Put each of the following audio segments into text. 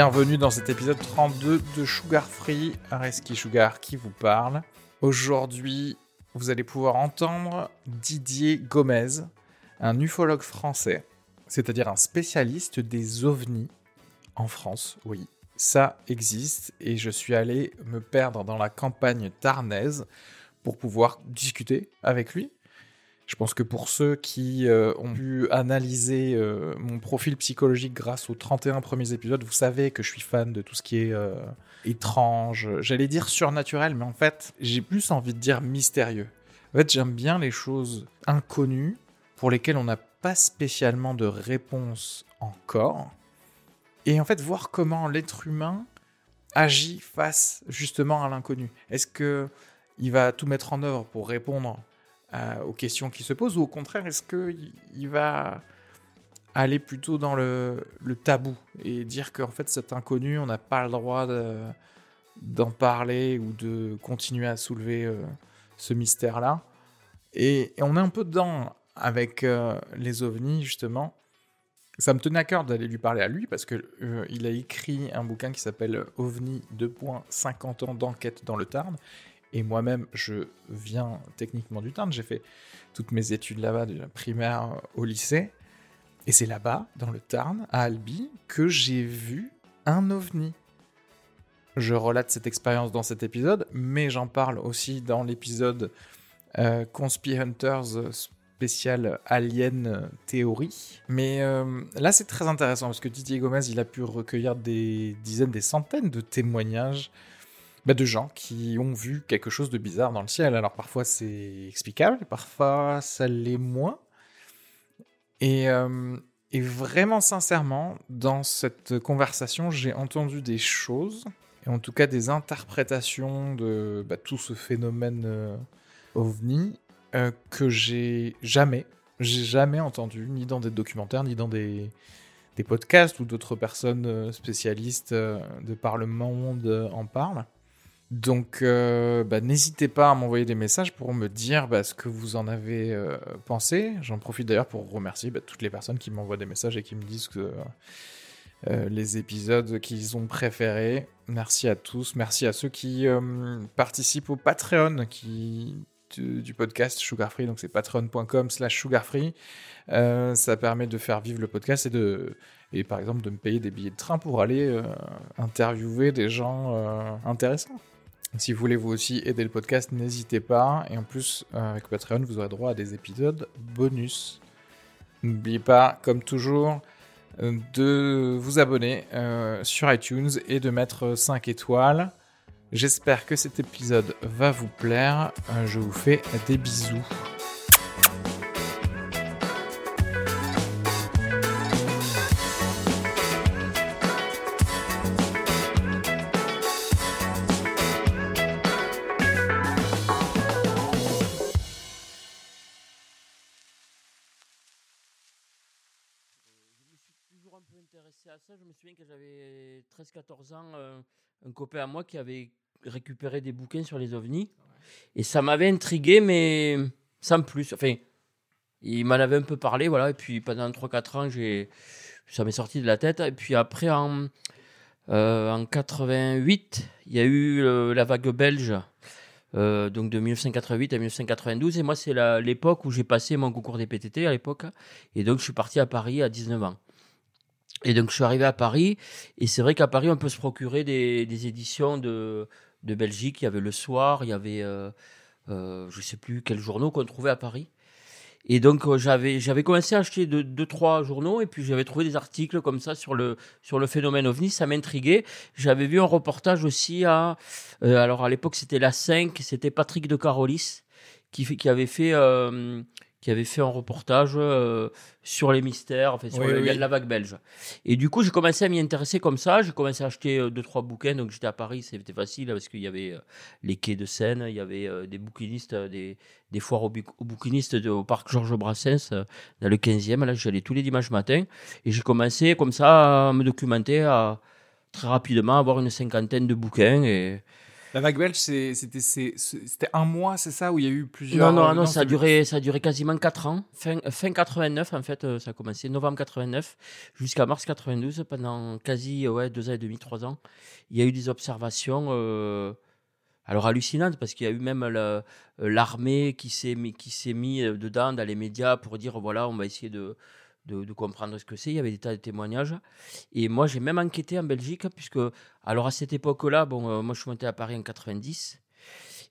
Bienvenue dans cet épisode 32 de Sugar Free, Areski Sugar qui vous parle. Aujourd'hui, vous allez pouvoir entendre Didier Gomez, un ufologue français, c'est-à-dire un spécialiste des ovnis en France, oui. Ça existe et je suis allé me perdre dans la campagne tarnaise pour pouvoir discuter avec lui. Je pense que pour ceux qui euh, ont pu analyser euh, mon profil psychologique grâce aux 31 premiers épisodes, vous savez que je suis fan de tout ce qui est euh, étrange, j'allais dire surnaturel, mais en fait, j'ai plus envie de dire mystérieux. En fait, j'aime bien les choses inconnues pour lesquelles on n'a pas spécialement de réponse encore. Et en fait, voir comment l'être humain agit face justement à l'inconnu. Est-ce que il va tout mettre en œuvre pour répondre aux questions qui se posent ou au contraire, est-ce qu'il il va aller plutôt dans le, tabou et dire qu'en fait cet inconnu, on n'a pas le droit de- d'en parler ou de continuer à soulever euh, ce mystère-là et, et on est un peu dedans avec euh, les ovnis justement. Ça me tenait à cœur d'aller lui parler à lui parce que euh, a écrit un bouquin qui s'appelle OVNI 2.50 ans d'enquête dans le Tarn. Et moi-même, je viens techniquement du Tarn. J'ai fait toutes mes études là-bas, de la primaire au lycée. Et c'est là-bas, dans le Tarn, à Albi, que j'ai vu un ovni. Je relate cette expérience dans cet épisode, mais j'en parle aussi dans l'épisode euh, Hunters euh, spécial Alien Théorie. Mais euh, là, c'est très intéressant parce que Didier Gomez, il a pu recueillir des dizaines, des centaines de témoignages bah, de gens qui ont vu quelque chose de bizarre dans le ciel. Alors parfois c'est explicable, parfois ça l'est moins. Et, euh, et vraiment sincèrement, dans cette conversation, j'ai entendu des choses, et en tout cas des interprétations de bah, tout ce phénomène euh, ovni euh, que j'ai jamais, j'ai jamais entendu, ni dans des documentaires, ni dans des, des podcasts où d'autres personnes spécialistes de par le monde en parlent. Donc, euh, bah, n'hésitez pas à m'envoyer des messages pour me dire bah, ce que vous en avez euh, pensé. J'en profite d'ailleurs pour remercier bah, toutes les personnes qui m'envoient des messages et qui me disent euh, les épisodes qu'ils ont préférés. Merci à tous. Merci à ceux qui participent au Patreon du, podcast Sugar Free. Donc, c'est patreon.com slash sugarfree. Euh, ça permet de faire vivre le podcast et de par exemple de me payer des billets de train pour aller interviewer des gens intéressants. Si vous voulez vous aussi aider le podcast, n'hésitez pas. Et en plus, euh, avec Patreon, vous aurez droit à des épisodes bonus. N'oubliez pas, comme toujours, de vous abonner euh, sur iTunes et de mettre 5 étoiles. J'espère que cet épisode va vous plaire. Euh, je vous fais des bisous. À ça, je me souviens que j'avais 13-14 ans, euh, un copain à moi qui avait récupéré des bouquins sur les ovnis. Et ça m'avait intrigué, mais sans plus. Enfin, il m'en avait un peu parlé, voilà. Et puis pendant 3-4 ans, j'ai, ça m'est sorti de la tête. Et puis après, en, euh, en 88, il y a eu euh, la vague belge. euh, donc de 1988 à 1992 et moi c'est la- l'époque où j'ai passé mon concours des PTT à l'époque et donc je suis parti à Paris à 19 ans et donc je suis arrivé à Paris et c'est vrai qu'à Paris on peut se procurer des, éditions de, de Belgique. Il y avait le soir il y avait euh, euh, je sais plus quels journaux qu'on trouvait à Paris. Et donc euh, j'avais j'avais commencé à acheter deux, deux trois journaux et puis j'avais trouvé des articles comme ça sur le sur le phénomène ovni. Ça m'intriguait. J'avais vu un reportage aussi à alors à l'époque c'était la 5 c'était Patrick de Carolis qui qui avait fait qui avait fait un reportage euh, sur les mystères, enfin, sur Oui, le- oui. la vague belge. Et du coup, j'ai commencé à m'y intéresser comme ça. J'ai commencé à acheter euh, deux, trois bouquins. Donc, j'étais à Paris, c'était facile parce qu'il y avait euh, les quais de Seine, il y avait euh, des bouquinistes, des, des foires aux, bouquinistes de- au parc Georges Brassens, dans le 15e. Là, j'y allais tous les dimanches matin. Et j'ai commencé comme ça à me documenter, à très rapidement avoir une cinquantaine de bouquins. Et... La vague belge, c'était un mois, c'est ça, où il y a eu plusieurs. Non, non, euh, non, ça a duré, ça a duré quasiment 4 ans. Fin, fin 89, en fait, euh, ça a commencé novembre 89 jusqu'à mars 92, pendant quasi euh, ouais, deux ans et demi, trois ans. Il y a eu des observations, euh, alors hallucinantes, parce qu'il y a eu même euh, l'armée qui s'est mis, qui s'est mis euh, dedans dans les médias pour dire voilà, on va essayer de, de, comprendre ce que c'est. Il y avait des tas de témoignages. Et moi, j'ai même enquêté en Belgique, puisque, alors à cette époque-là, bon, euh, moi je suis monté à Paris en 90.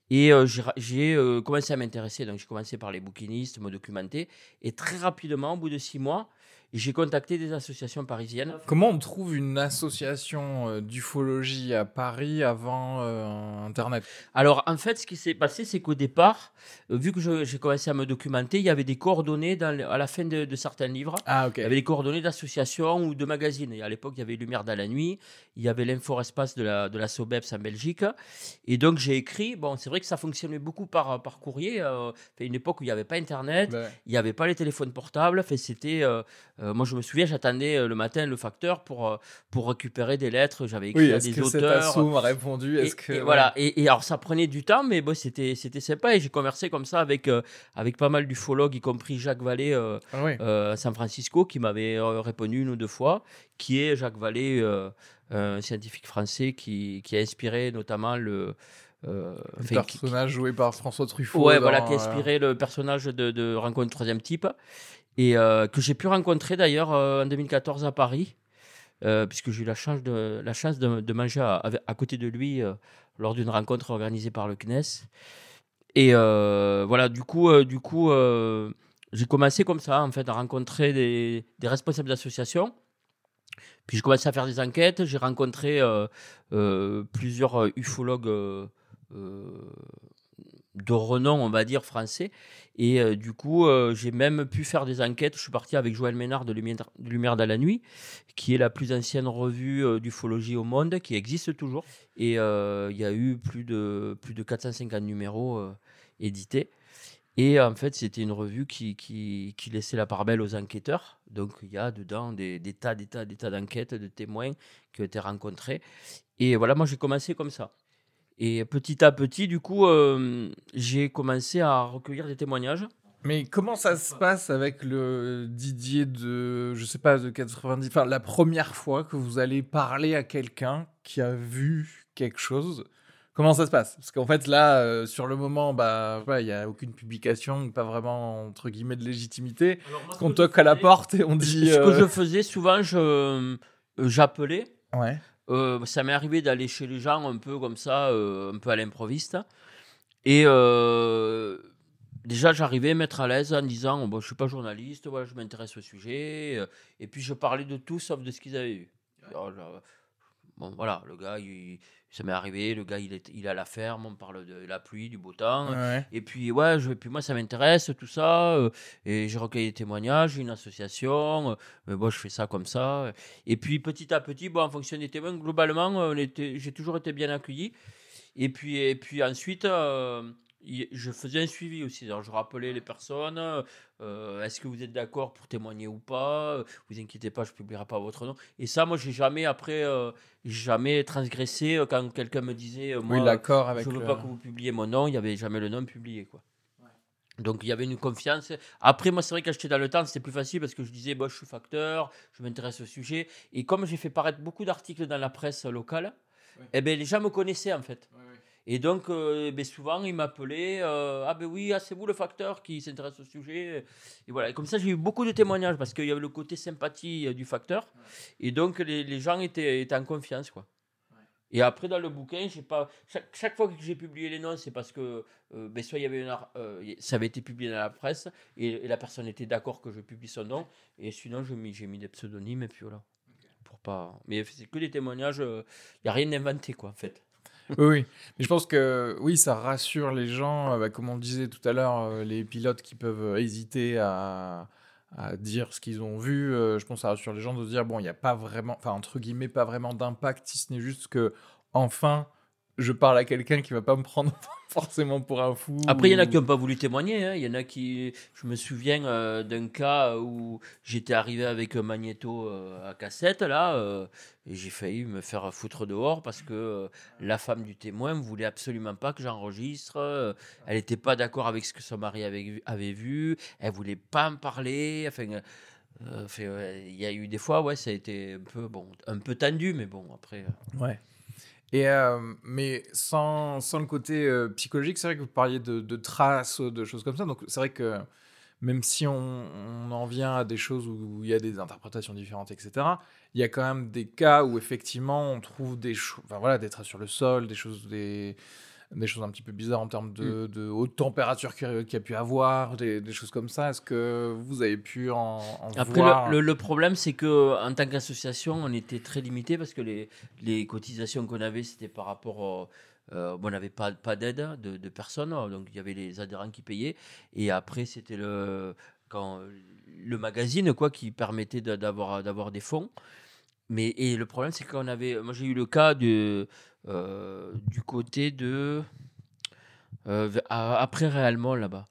Et euh, j'ai euh, commencé à m'intéresser. Donc, j'ai commencé par les bouquinistes, me documenter. Et très rapidement, au bout de six mois, j'ai contacté des associations parisiennes. Comment on trouve une association euh, d'ufologie à Paris avant euh, Internet? Alors, en fait, ce qui s'est passé, c'est qu'au départ, euh, vu que j'ai commencé à me documenter, il y avait des coordonnées dans à la fin de, de certains livres. Ah, ok. Il y avait des coordonnées d'associations ou de magazines. Et à l'époque, il y avait Lumière dans la nuit, il y avait l'Inforespace de la, de la SOBEPS en Belgique. Et donc, j'ai écrit. Bon, c'est vrai que ça fonctionnait beaucoup par, par courrier. euh, une époque où il n'y avait pas Internet. Il n'y avait pas les téléphones portables. C'était, euh, moi, je me souviens, j'attendais euh, le matin le facteur pour, euh, pour récupérer des lettres. J'avais écrit Oui, à des que cet auteurs. m'a répondu? Et, Est-ce que et voilà. Et, et alors, ça prenait du temps, mais bon, c'était, c'était sympa. Et j'ai conversé comme ça avec, euh, avec pas mal d'ufologues, y compris Jacques Vallée Ah à San Francisco, qui m'avait répondu une ou deux fois, qui est Jacques Vallée, un scientifique français qui, qui a inspiré notamment le. euh, Le qui- personnage joué par François Truffaut. Ouais, voilà, qui a euh, inspiré le personnage de, de Rencontre Troisième Type. Et euh, que j'ai pu rencontrer d'ailleurs euh, en 2014 à Paris, euh, puisque j'ai eu la chance de, manger à, côté de lui lors d'une rencontre organisée par le CNES. Et voilà, du coup, du coup j'ai commencé comme ça, en fait, à rencontrer des, des responsables d'associations. Puis j'ai commencé à faire des enquêtes. J'ai rencontré plusieurs ufologues de renom, on va dire, français. Et euh, du coup, euh, j'ai même pu faire des enquêtes. Je suis parti avec Joël Ménard de Lumière, Lumière dans la nuit, qui est la plus ancienne revue euh, d'ufologie au monde, qui existe toujours. Et euh, il y a eu plus de, plus de 450 numéros édités. Et en fait, c'était une revue qui, qui, qui laissait la part belle aux enquêteurs. Donc, il y a dedans des, des tas, des tas, des tas d'enquêtes, de témoins qui ont été rencontrés. Et voilà, moi, j'ai commencé comme ça. Et petit à petit, du coup, euh, j'ai commencé à recueillir des témoignages. Mais comment ça se passe avec le Didier de, je sais pas, de 90, enfin la première fois que vous allez parler à quelqu'un qui a vu quelque chose? Comment ça se passe? Parce qu'en fait là, euh, sur le moment, bah, il n'y a aucune publication, pas vraiment entre guillemets de légitimité. On toque à la porte et on dit. Ce que euh, je faisais souvent, je, euh, j'appelais. Ouais. Euh, ça m'est arrivé d'aller chez les gens un peu comme ça, euh, un peu à l'improviste. Et euh, déjà, j'arrivais à mettre à l'aise en disant bon, Je ne suis pas journaliste, voilà, je m'intéresse au sujet. Et puis, je parlais de tout sauf de ce qu'ils avaient. Alors, je- bon, voilà, le gars, il- ça m'est arrivé, le gars, il est, il est à la ferme, on parle de la pluie, du beau temps. ouais. Et puis, ouais, je, puis moi, ça m'intéresse, tout ça. euh, et j'ai recueilli des témoignages, une association. euh, mais bon, je fais ça comme ça. Et puis, petit à petit, bon, en fonction des témoins, globalement, euh, on était- j'ai toujours été bien accueilli. Et puis, et puis ensuite, euh, je faisais un suivi aussi. Alors, je rappelais les personnes. euh, Est-ce que vous êtes d'accord pour témoigner ou pas Vous inquiétez pas, je publierai pas votre nom. Et ça, moi, j'ai jamais après, euh, jamais transgressé euh, quand quelqu'un me disait, euh, moi, oui, l'accord avec je veux le- pas que vous publiez mon nom. Il y avait jamais le nom publié, quoi. Donc il y avait une confiance. Après, moi, c'est vrai que quand j'étais dans le temps, c'était plus facile parce que je disais, bon, je suis facteur, je m'intéresse au sujet. Et comme j'ai fait paraître beaucoup d'articles dans la presse locale, eh ben, les gens me connaissaient en fait. Et donc, euh, ben, souvent, ils m'appelaient euh, Ah, ben oui, ah, c'est vous le facteur qui s'intéresse au sujet? Et voilà. Et comme ça, j'ai eu beaucoup de témoignages parce qu'il y avait le côté sympathie euh, du facteur. Et donc, les, les gens étaient, étaient en confiance. Quoi. Et après, dans le bouquin, j'ai pas... chaque, chaque fois que j'ai publié les noms, c'est parce que euh, ben, soit il y avait une ça avait été publié dans la presse et, et la personne était d'accord que je publie son nom. Et sinon, j'ai mis, des pseudonymes et puis voilà. Pour pas... Mais c'est que des témoignages, il n'y a rien d'inventé, quoi, en fait. Oui. Mais je pense que oui, ça rassure les gens, euh, bah, comme on le disait tout à l'heure, euh, les pilotes qui peuvent euh, hésiter à, à dire ce qu'ils ont vu. je pense que ça rassure les gens de se dire bon, il n'y a pas vraiment, enfin entre guillemets, pas vraiment d'impact, si ce n'est juste que enfin, je parle à quelqu'un qui va pas me prendre forcément pour un fou. Après, il y en a qui n'ont pas voulu témoigner. hein. Il y en a qui. Je me souviens euh, d'un cas où j'étais arrivé avec un magnéto euh, à cassette, là, euh, et j'ai failli me faire foutre dehors parce que la femme du témoin ne voulait absolument pas que j'enregistre. elle n'était pas d'accord avec ce que son mari avait, vu- avait vu. Elle voulait pas me parler. Enfin. il y a eu des fois, ouais, ça a été un peu, bon, un peu tendu, mais bon, après. Ouais. Et euh, mais sans, sans le côté euh, psychologique, c'est vrai que vous parliez de, traces, de choses comme ça. Donc c'est vrai que même si on, on en vient à des choses où il y a des interprétations différentes, etc., il y a quand même des cas où effectivement on trouve des enfin voilà, des traces sur le sol, des choses, des, des choses un petit peu bizarres en termes de, de haute température qu'il y a- pu avoir, des, des choses comme ça. Est-ce que vous avez pu en, en Après, voir le, le- le problème, c'est que en tant qu'association, on était très limité parce que les, les cotisations qu'on avait, c'était par rapport au. euh, on n'avait pas, pas d'aide de, de personne, donc il y avait les adhérents qui payaient. Et après, c'était le, quand, le magazine quoi, qui permettait d'avoir d'avoir des fonds. Mais, et le problème, c'est qu'on avait. Moi, j'ai eu le cas de, euh, du côté de. euh, à- après réellement là-bas.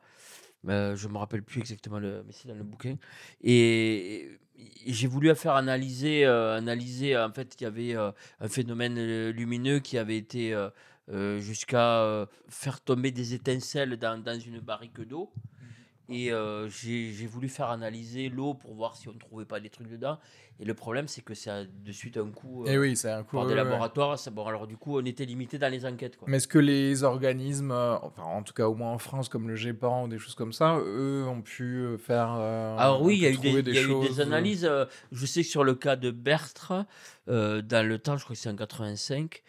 Euh, je me rappelle plus exactement le, mais c'est dans le bouquin. Et, j'ai voulu faire analyser, euh, analyser. En fait, il y avait un phénomène lumineux qui avait été jusqu'à faire tomber des étincelles dans, dans une barrique d'eau. Et euh, j'ai voulu faire analyser l'eau pour voir si on ne trouvait pas des trucs dedans. Et le problème, c'est que ça a de suite un coup euh, Eh oui, c'est un coup. par des ouais. laboratoires. ça- bon, alors du coup, on était limité dans les enquêtes. Quoi. Mais est-ce que les organismes, euh, enfin en tout cas au moins en France, comme le GEPAN ou des choses comme ça, eux ont pu euh, faire. Alors oui, il y a eu des, il y a eu des analyses. Je sais que sur le cas de Bertre, dans le temps, je crois que c'est en 85.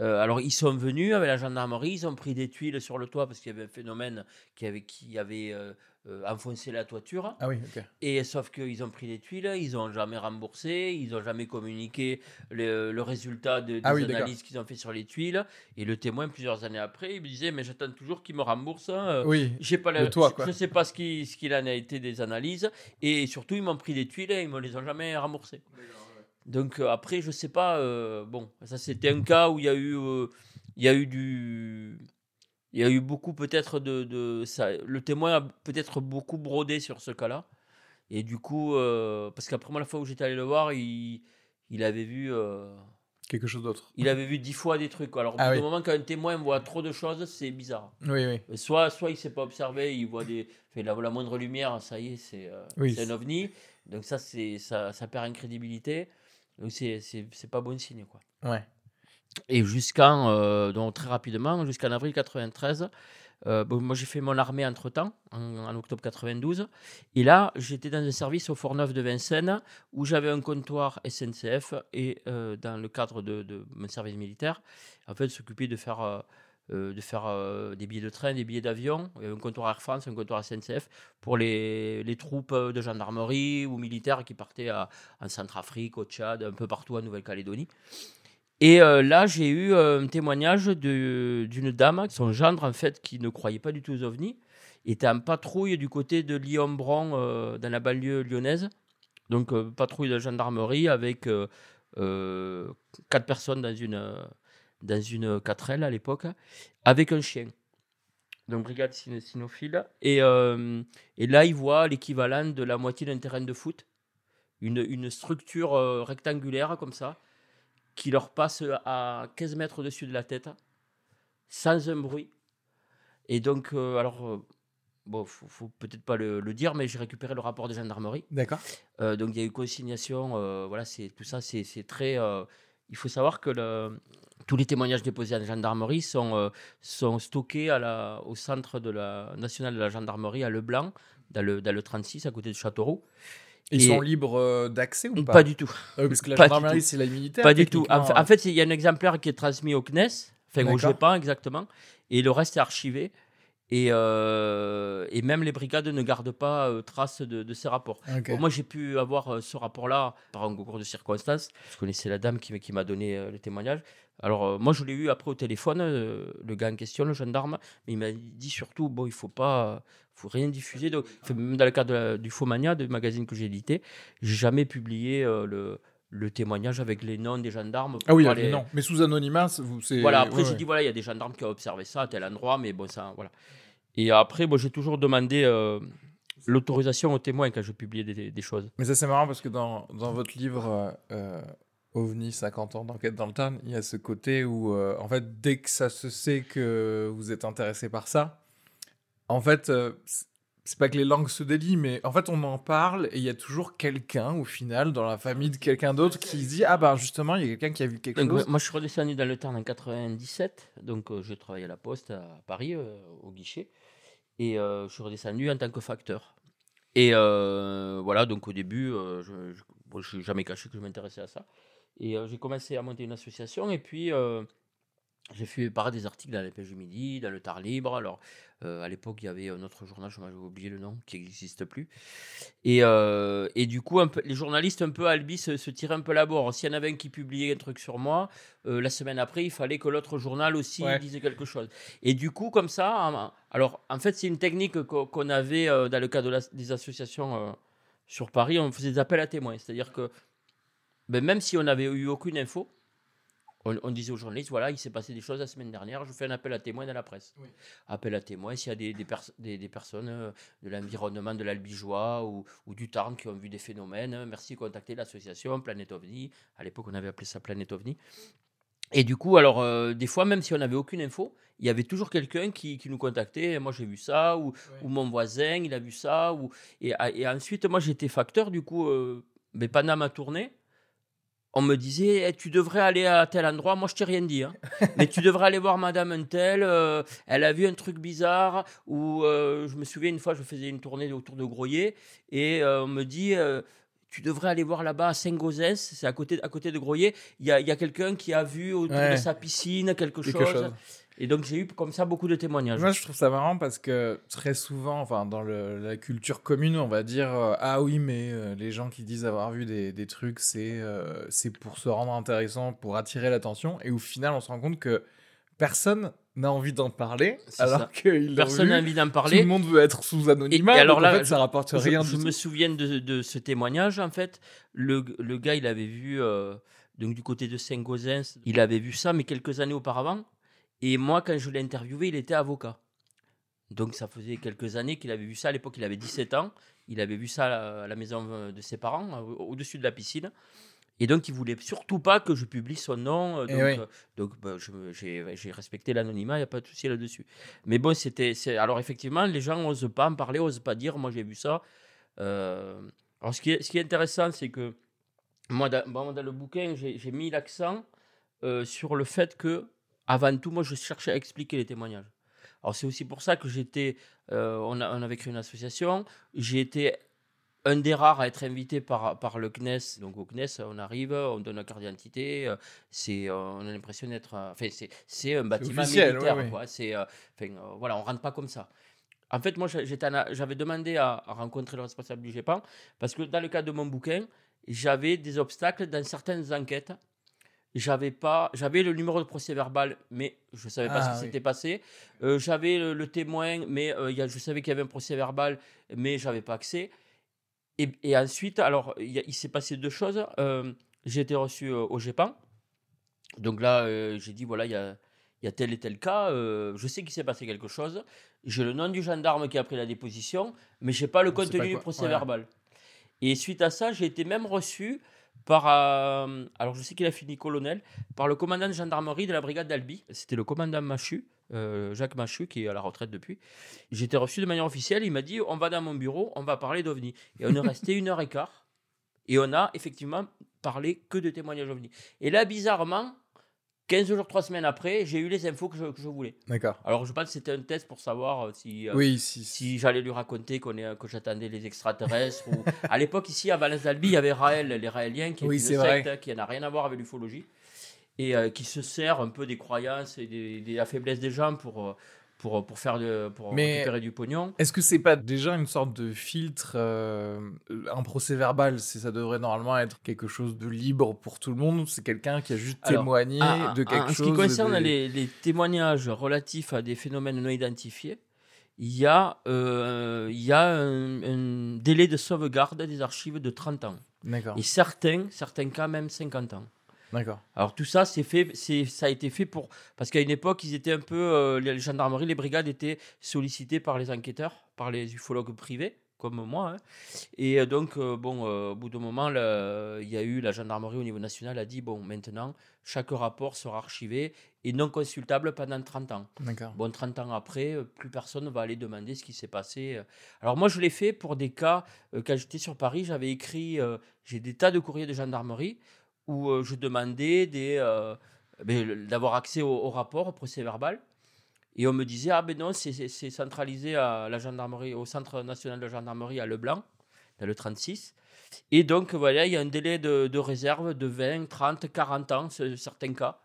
euh, alors ils sont venus avec la gendarmerie, ils ont pris des tuiles sur le toit parce qu'il y avait un phénomène qui avait, qui avait euh, euh, enfoncé la toiture. Ah oui, ok. Et sauf qu'ils ont pris les tuiles, ils n'ont jamais remboursé, ils n'ont jamais communiqué le, le résultat de- des Ah oui, d'accord. analyses qu'ils ont fait sur les tuiles. Et le témoin, plusieurs années après, il me disait Mais j'attends toujours qu'il me rembourse. hein, Oui, pas Le la, toit, je- quoi. je sais pas ce qui ce qu'il en a été des analyses et surtout ils m'ont pris des tuiles et ils me les ont jamais remboursées. Donc euh, après je sais pas euh, bon ça c'était un cas où il y a eu euh, il y a eu du il y a eu beaucoup peut-être de, de ça le témoin a peut-être beaucoup brodé sur ce cas-là et du coup euh, parce qu'après moi la fois où j'étais allé le voir il il avait vu euh, quelque chose d'autre. il avait vu dix fois des trucs. Alors, au Ah oui. moment, quand un témoin voit trop de choses, c'est bizarre. Oui, oui. Soit, soit il ne s'est pas observé, il voit des, fait la, la moindre lumière, ça y est, c'est euh, Oui. un ovni. Donc ça, c'est ça, ça perd en crédibilité. Donc c'est pas bon signe quoi. Ouais. Et jusqu'en euh, très rapidement, jusqu'en avril 93, euh, bon, moi j'ai fait mon armée entre temps, en, octobre 92. Et là, j'étais dans un service au Fort-Neuf de Vincennes où j'avais un comptoir SNCF et euh, dans le cadre de, mon service militaire, en fait, s'occuper de faire. euh, de faire des billets de train, des billets d'avion, un comptoir Air France, un comptoir SNCF pour les, les troupes de gendarmerie ou militaires qui partaient à- en Centrafrique, au Tchad, un peu partout en Nouvelle-Calédonie. Et euh, là, j'ai eu euh, un témoignage d'une dame, son gendre en fait, qui ne croyait pas du tout aux ovnis, était en patrouille du côté de Lyon-Bron, euh, dans la banlieue lyonnaise. Donc, euh, patrouille de gendarmerie avec quatre personnes dans une, dans une 4L à l'époque, avec un chien. donc brigade cyno- cynophile. Et, et là, ils voient l'équivalent de la moitié d'un terrain de foot, une, une structure rectangulaire comme ça, qui leur passe à 15 mètres au-dessus de la tête, sans un bruit. Et donc, euh, alors, euh, bon, faut, faut peut-être pas le, le dire, mais j'ai récupéré le rapport des gendarmeries. D'accord. Euh, donc il y a eu consignation, euh, voilà, c'est tout ça, c'est très. il faut savoir que le- tous les témoignages déposés à la gendarmerie sont, sont stockés à la, au centre de la nationale de la gendarmerie à Leblanc, dans le, dans le 36, à côté de Châteauroux. Ils Et- sont libres euh, d'accès ou pas? Pas, du tout. Ah parce que la pas gendarmerie, c'est la militaire. Pas du tout. En, fa- en fait, il y a un exemplaire qui est transmis au CNES, enfin au. GEPAN exactement, et le reste est archivé. Et, euh, et même les brigades ne gardent pas euh, trace de, de ces rapports. Bon, moi, j'ai pu avoir euh, ce rapport-là par un concours de circonstances. Je connaissais la dame qui, m'a donné le témoignage. Alors, moi, je l'ai eu après au téléphone, le gars en question, le gendarme, mais il m'a dit surtout, bon, il faut pas, faut rien diffuser. Donc, même dans le cadre de la- du Faux Mania, du magazine que j'ai édité, j'ai jamais publié le, le témoignage avec les noms des gendarmes. Ah oui, aller- non. Mais sous anonymat, c'est- voilà, après ouais, j'ai ouais. dit, voilà, il y a des gendarmes qui ont observé ça à tel endroit, mais bon, ça, voilà. Et après, bon, j'ai toujours demandé euh, l'autorisation aux témoins quand je publiais des, des choses. Mais ça, c'est marrant parce que dans, dans votre livre euh, euh, OVNI 50 ans d'enquête dans le Tarn, il y a ce côté où, euh, en fait, dès que ça se sait que vous êtes intéressé par ça, en fait, c'est- pas que les langues se délient, mais en fait, on en parle et il y a toujours quelqu'un, au final, dans la famille de quelqu'un d'autre qui dit Ah, ben justement, il y a quelqu'un qui a vu quelque Donc, chose. moi, je suis redescendu dans le Tarn en 97. Donc, euh, j'ai travaillé à la Poste à Paris, euh, au guichet. Et euh, je suis redescendu en tant que facteur. Et euh, voilà, donc au début, euh, je n'ai jamais caché que je m'intéressais à ça. Et j'ai commencé à monter une association. Et puis, j'ai fait paraître des articles dans l'épée du Midi, dans le Tar Libre. Alors, euh, à l'époque, il y avait un autre journal, je m'avais oublié le nom, qui n'existe plus. Et, euh, et du coup, un peu, les journalistes, un peu à Albi, se, se tiraient un peu la bourre. S'il y en avait un qui publiait un truc sur moi, euh, la semaine après, il fallait que l'autre journal aussi Ouais. dise quelque chose. Et du coup, comme ça, alors en fait, c'est une technique qu'on avait dans le de la- des associations sur Paris. On faisait des appels à témoins. C'est-à-dire que ben, même si on n'avait eu aucune info, on, on disait aux journalistes voilà, il s'est passé des choses la semaine dernière, je fais un appel à témoins dans la presse. Oui. Appel à témoins, s'il y a des, des, pers- des- des personnes euh, de l'environnement de l'Albigeois ou, ou du Tarn qui ont vu des phénomènes, euh, merci, contactez l'association Planète OVNI. À l'époque, on avait appelé ça Planète OVNI. Et du coup, alors, euh, des fois, même si on n'avait aucune info, il y avait toujours quelqu'un qui, qui nous contactait. Moi, j'ai vu ça, ou, ou mon voisin, il a vu ça. Ou... Et, et ensuite, moi, j'étais facteur, du coup, euh, mais pendant ma tournée, on me disait Eh, tu devrais aller à tel endroit. Moi, je t'ai rien dit, hein. mais tu devrais aller voir Madame Untel. euh, elle a vu un truc bizarre. Ou euh, je me souviens une fois, je faisais une tournée autour de Groyer et euh, on me dit tu devrais aller voir là-bas à Saint-Gauzès, c'est à côté, à côté de Groyer. Il y a, il y a quelqu'un qui a vu autour Ouais. de sa piscine quelque, Quelque chose. chose. Et donc, j'ai eu comme ça beaucoup de témoignages. Moi, je trouve ça marrant parce que très souvent, enfin, dans le- la culture commune, on va dire euh, Ah oui, mais euh, les gens qui disent avoir vu des, des trucs, c'est euh, c'est pour se rendre intéressant, pour attirer l'attention. Et au final, on se rend compte que personne n'a envie d'en parler, alors qu'ils Personne n'a envie d'en Tout le parler. monde veut être sous anonymat. Et- et alors donc en là, fait, ça rapporte Je, rien je du me tout. souviens de, de ce témoignage, en fait. Le, le gars, il avait vu, donc du côté de Saint-Gauzens, il avait vu ça, mais quelques années auparavant. Et moi, quand je l'ai interviewé, il était avocat. Donc ça faisait quelques années qu'il avait vu ça. À l'époque, il avait 17 ans. Il avait vu ça à la, maison euh, de ses parents, euh, au- au-dessus de la piscine. Et donc, il voulait surtout pas que je publie son nom. euh, Eh Donc, oui. donc bah, j'ai respecté l'anonymat, il n'y a pas de souci là-dessus. Mais bon, c'était. Alors, effectivement, les gens n'osent pas en parler, n'osent pas dire. Moi, j'ai vu ça. Euh, Alors, ce qui est, ce qui est intéressant, c'est que moi, dans, bon, dans le bouquin, j'ai j'ai mis l'accent euh, sur le fait que, avant tout, moi, je cherchais à expliquer les témoignages. Alors, c'est aussi pour ça que j'étais. euh, on, a- on avait créé une association. J'ai été un des rares à être invité par, par le CNES. Donc, au CNES, on arrive, on donne la carte d'identité. euh, c'est, euh, on a l'impression d'être. Enfin, c'est, c'est un bâtiment officiel, militaire. ouais, ouais. quoi. C'est, euh, enfin, euh, voilà, on rentre pas comme ça. En fait, moi, j'étais j'avais demandé à, à rencontrer le responsable du GEPAN parce que dans le cadre de mon bouquin, j'avais des obstacles dans certaines enquêtes. J'avais pas, j'avais le numéro de procès verbal, mais je savais pas Ah, ce qui oui. s'était passé. Euh, j'avais le, le témoin, mais euh, y a- je savais qu'il y avait un procès verbal, mais j'avais pas accès. Et, et ensuite, alors, il, s'est passé deux choses. Euh, j'ai été reçu euh, au GEPAN. Donc là, j'ai dit, voilà, il y a, il y a tel et tel cas, je sais qu'il s'est passé quelque chose, j'ai le nom du gendarme qui a pris la déposition, mais je n'ai pas le contenu du procès Ouais. verbal. Et suite à ça, j'ai été même reçu par, euh, alors je sais qu'il a fini colonel, par le commandant de gendarmerie de la brigade d'Albi. C'était le commandant Machu, euh, Jacques Machu, qui est à la retraite depuis. Été reçu de manière officielle, il m'a dit, on va dans mon bureau, on va parler d'OVNI. Et on est resté une heure et quart, et on a effectivement parlé que de témoignages OVNI. Et là, bizarrement, 15 jours, 3 semaines après, j'ai eu les infos que je, que je voulais. D'accord. Alors je pense que c'était un test pour savoir euh, si... euh, Oui, si. si j'allais lui raconter qu'on est, que j'attendais les extraterrestres. ou... À l'époque, ici, à Valence d'Albi, il y avait Raël, les Raéliens, qui est Oui, une secte vrai. qui n'a rien à voir avec l'ufologie et euh, qui se sert un peu des croyances et des, des- de la faiblesse des gens pour, pour, pour, faire de, pour Mais- récupérer du pognon. Est-ce que c'est pas déjà une sorte de filtre euh, Un procès verbal, ça devrait normalement être quelque chose de libre pour tout le monde. ou C'est quelqu'un qui a juste Alors, témoigné de quelque en ce chose. qui concerne les témoignages relatifs à des phénomènes non identifiés, il y a, euh, il y a un, un délai de sauvegarde des archives de 30 ans. D'accord. Et certains, certains cas même 50 ans. D'accord. Alors tout ça, c'est fait, c'est, ça a été fait pour parce qu'à une époque, ils étaient un peu euh, les gendarmeries, les brigades étaient sollicitées par les enquêteurs, par les ufologues privés comme moi. hein. Et euh, donc euh, bon, euh, au bout d'un moment, il y a eu la gendarmerie au niveau national a dit bon, maintenant chaque rapport sera archivé et non consultable pendant 30 ans. D'accord. Bon, 30 ans après, plus personne ne va aller demander ce qui s'est passé. Alors moi, je l'ai fait pour des cas, euh, quand j'étais sur Paris, j'avais écrit, j'ai des tas de courriers de gendarmerie où euh, je demandais euh, ben, d'avoir accès au, au rapport, au procès verbal. Et on me disait, ah ben non, c'est, centralisé à la gendarmerie, au Centre national de gendarmerie à Leblanc, dans le 36. Et donc, voilà, il y a un délai de, de réserve de 20, 30, 40 ans, ce- certains cas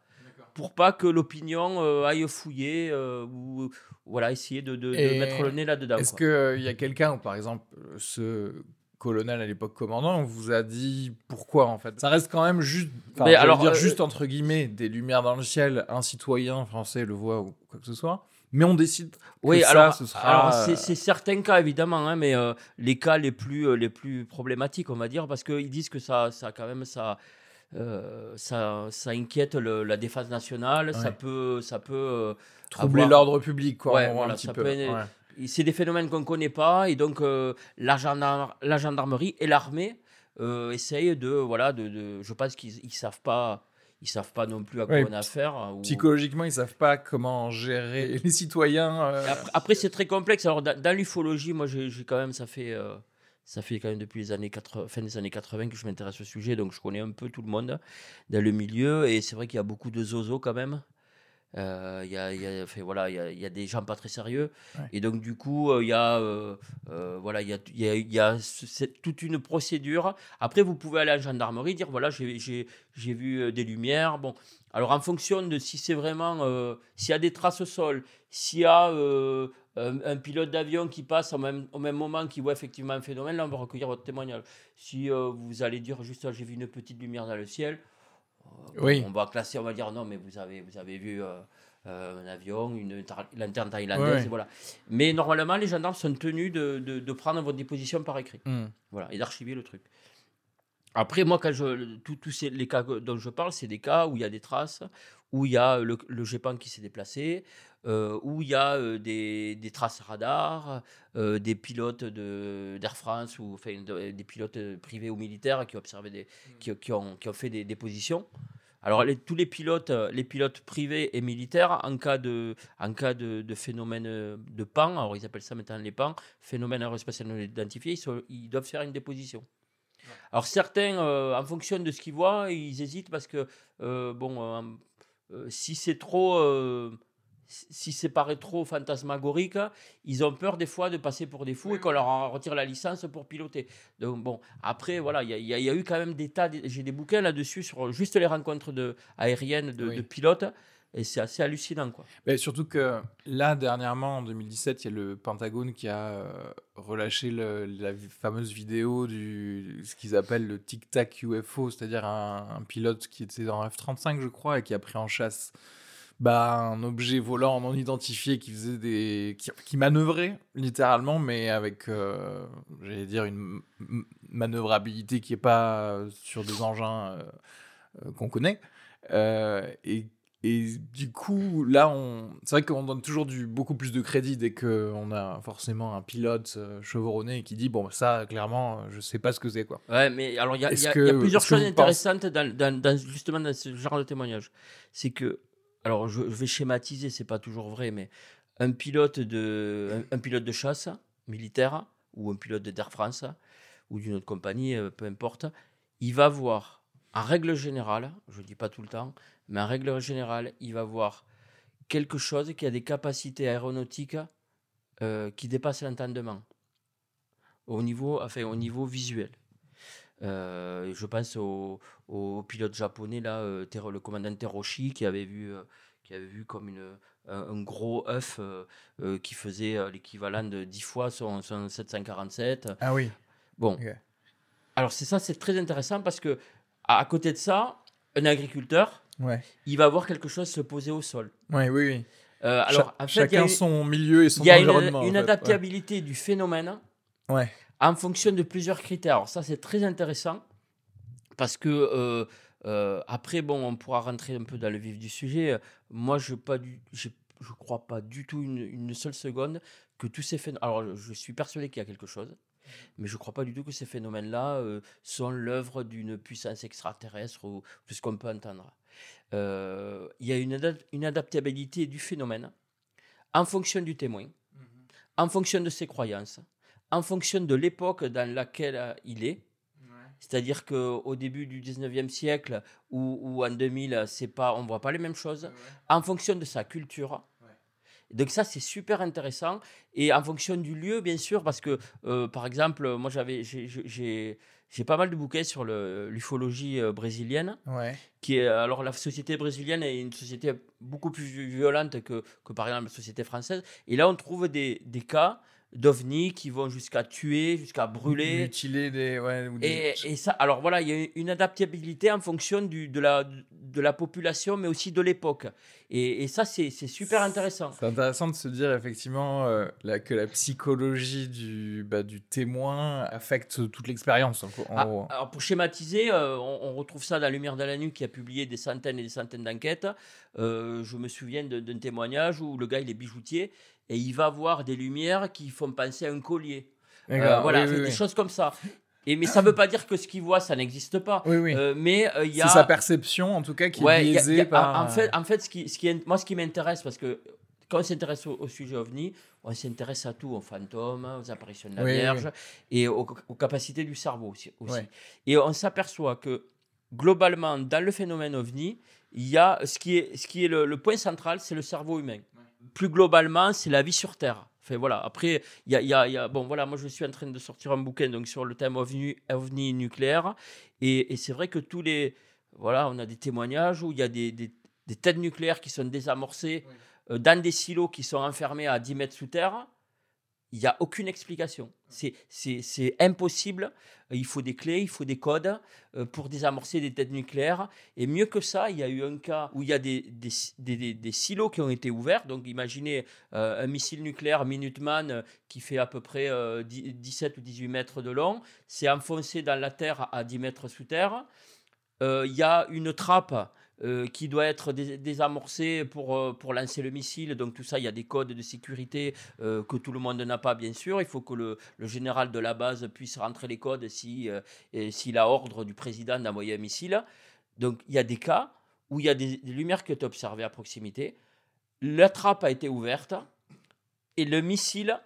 pour pas que l'opinion euh, aille fouiller euh, ou voilà essayer de, de- de Et mettre le nez là-dedans. Est-ce qu'il y a quelqu'un, par exemple, ce colonel à l'époque commandant, vous a dit pourquoi en fait Ça reste quand même juste, Mais alors, dire euh, juste entre guillemets, des lumières dans le ciel, un citoyen français le voit ou quoi que ce soit, mais on décide que Oui, ça, alors, ce sera... alors c'est, c'est certains cas évidemment, hein, mais euh, les cas les plus, euh, les plus problématiques, on va dire, parce qu'ils disent que ça, ça quand même ça. euh, ça, ça inquiète le- la défense nationale, ça peut, ça peut euh, troubler avoir- l'ordre public, quoi, Ouais, voilà, un petit ça peu. peut être- Ouais. C'est des phénomènes qu'on ne connaît pas et donc euh, la, gendar- la gendarmerie et l'armée euh, essayent de voilà de, de- je pense qu'ils ils savent pas ils savent pas non plus à quoi Ouais, on a affaire hein, ou- Psychologiquement, ils savent pas comment gérer les citoyens. euh, après, après, c'est très complexe alors dans, dans l'ufologie moi j'ai quand même ça fait ça fait quand même depuis les années 80, fin des années 80 que je m'intéresse au sujet donc je connais un peu tout le monde dans le milieu et c'est vrai qu'il y a beaucoup de zozo quand même Euh, il y a, y a- voilà, il y a- il y a des gens pas très sérieux. Ouais. Et donc, du coup, euh, il y a, euh, euh, voilà, il y a, y a, y toute une procédure. Après, vous pouvez aller à la gendarmerie, dire voilà, j'ai- vu des lumières. Bon, alors en fonction de si c'est vraiment, s'il y a des traces au sol, s'il y a un, un pilote d'avion qui passe au même, au même moment, qui voit effectivement un phénomène, là, on va recueillir votre témoignage. Si vous allez dire juste, Ah, j'ai vu une petite lumière dans le ciel, Oui. on va classer, on va dire non, mais vous avez, vous avez vu euh, euh, un avion, une lanterne thaïlandaise, voilà. Mais normalement, les gendarmes sont tenus de, de, de prendre votre déposition par écrit. hmm. Voilà, et d'archiver le truc. Après, moi, quand je, tous les cas dont je parle, c'est des cas où il y a des traces, où il y a le, le GEPAN qui s'est déplacé, euh, où il y a euh, des, des traces radar, euh, des pilotes de- d'Air France, ou enfin, de- des pilotes privés ou militaires qui ont, observé des, qui, qui ont, qui ont fait des dépositions. Alors, les- tous les pilotes, les pilotes privés et militaires, en cas de, en cas de, de phénomène de PAN, alors ils appellent ça maintenant les PAN, phénomène aérospatial non identifié, ils, sont- ils doivent faire une déposition. Alors certains, en fonction de ce qu'ils voient, ils hésitent parce que, bon, si c'est trop... si c'est paraît trop fantasmagorique, ils ont peur des fois de passer pour des fous et qu'on leur en retire la licence pour piloter. Donc bon, après, voilà, il y, a- y y eu quand même des tas, de- j'ai des bouquins là-dessus sur juste les rencontres de, aériennes de, Oui. de pilotes, et c'est assez hallucinant, quoi. Mais surtout que là, dernièrement, en 2017, il y a le Pentagone qui a euh, relâché le- la fameuse vidéo du ce qu'ils appellent le Tic Tac UFO, c'est-à-dire un, un pilote qui était dans F-35, je crois, et qui a pris en chasse bah, un objet volant non identifié qui faisait des qui, qui manœuvrait littéralement, mais avec, euh, j'allais dire, une manœuvrabilité qui est pas sur des engins euh, euh, qu'on connaît. Euh, et et du coup, là, on... c'est vrai qu'on donne toujours du, beaucoup plus de crédit dès qu'on a forcément un pilote chevronné qui dit Bon, ça, clairement, je sais pas ce que c'est. quoi. Ouais, mais alors il y, a- y y plusieurs choses intéressantes dans, dans- dans- justement dans ce genre de témoignage. C'est que, alors je, vais schématiser, c'est pas toujours vrai, mais un pilote de, un, pilote de chasse militaire ou un pilote d'Air France ou d'une autre compagnie, euh, peu importe, il va voir, en règle générale, je dis pas tout le temps, mais en règle générale, il va voir quelque chose qui a des capacités aéronautiques euh, qui dépassent l'entendement au niveau, enfin, au niveau visuel. Euh, je pense au, au pilote japonais, là, euh, le commandant Teroshi, qui avait vu, euh, qui avait vu comme une, un, un gros œuf qui faisait l'équivalent de 10 fois son, son 747. Ah oui. Bon. Alors, c'est ça, c'est très intéressant parce que, à, à côté de ça, un agriculteur, Ouais. il va voir quelque chose se poser au sol. Ouais, oui, oui. Alors, Cha- en fait, il y a chacun son milieu et son il y a une, environnement. en ouais. adaptabilité du phénomène Ouais. En fonction de plusieurs critères. Alors ça, c'est très intéressant parce que euh, euh, après, bon, on pourra rentrer un peu dans le vif du sujet. Moi, je pas du, je crois pas du tout une, une seule seconde que tous ces phénomènes. Alors, je- suis persuadé qu'il y a quelque chose, mais je crois pas du tout que ces phénomènes-là euh, sont l'œuvre d'une puissance extraterrestre ou tout ce qu'on peut entendre. Il y a une, une adaptabilité du phénomène en fonction du témoin, en fonction de ses croyances, en fonction de l'époque dans laquelle euh, il est. C'est-à-dire qu'au début du 19e siècle ou, ou en 2000, c'est pas, on ne voit pas les mêmes choses. En fonction de sa culture. Donc ça, c'est super intéressant. Et en fonction du lieu, bien sûr, parce que, euh, par exemple, moi, j'avais, j'ai- pas mal de bouquets sur l'ufologie euh, brésilienne Ouais. qui est alors la société brésilienne est une société beaucoup plus violente que, que par exemple la société française. Et là, on trouve des, des cas d'ovnis qui vont jusqu'à tuer, jusqu'à brûler. Mutiler des. Ouais, ou des- Et, et ça, alors voilà, il y a une adaptabilité en fonction du, de, la, de la population, mais aussi de l'époque. Et, et ça, c'est super intéressant. C'est intéressant de se dire effectivement euh, que la psychologie du, bah, du témoin affecte toute l'expérience. en- en Ah, gros. alors pour schématiser, euh, on, on retrouve ça dans Lumière de la Nuit qui a publié des centaines et des centaines d'enquêtes. Euh, je me souviens d'un témoignage où le gars il est bijoutier et il va voir des lumières qui font penser à un collier. Euh, voilà, oui, fait oui, des oui. choses comme ça. Et, mais ça ne veut pas dire que ce qu'il voit, ça n'existe pas. Oui, oui. Euh, mais euh, il y a C'est sa perception en tout cas qui Ouais, est il y a- biaisée il y a- par. en, fait, en fait, ce qui, ce qui est- moi, ce qui m'intéresse, parce que quand on s'intéresse au, au sujet ovni, on s'intéresse à tout, aux fantômes, aux apparitions de la Oui, Vierge et aux, aux capacités du cerveau aussi. Et on s'aperçoit que globalement, dans le phénomène ovni, il y a ce qui est, ce qui est le, le point central, c'est le cerveau humain. Plus globalement, c'est la vie sur Terre. Enfin, voilà. Après, il y a, y y bon, voilà, moi je suis en train de sortir un bouquin donc, sur le thème ovni, ovni nucléaire. Et, et c'est vrai que tous les. Voilà, on a des témoignages où il y a des, des- des têtes nucléaires qui sont désamorcées euh, dans des silos qui sont enfermés à 10 mètres sous terre. Il n'y a aucune explication. C'est- impossible. Il faut des clés, il faut des codes euh, pour désamorcer des têtes nucléaires. Et mieux que ça, il y a eu un cas où il y a des, silos qui ont été ouverts. Donc imaginez euh, un missile nucléaire Minuteman euh, qui fait à peu près euh, 10 17 ou 18 mètres de long. C'est enfoncé dans la terre à 10 mètres sous terre. Euh, Il y a une trappe euh, qui doit être dés- désamorcée pour, euh, pour lancer le missile. Donc tout ça, il y a des codes de sécurité euh, que tout le monde n'a pas, bien sûr. Il faut que le, général de la base puisse rentrer les codes si, euh, et s'il a ordre du président d'envoyer un missile. Donc il y a des cas où il y a des, lumières qui ont observées à proximité. La trappe a été ouverte et le missile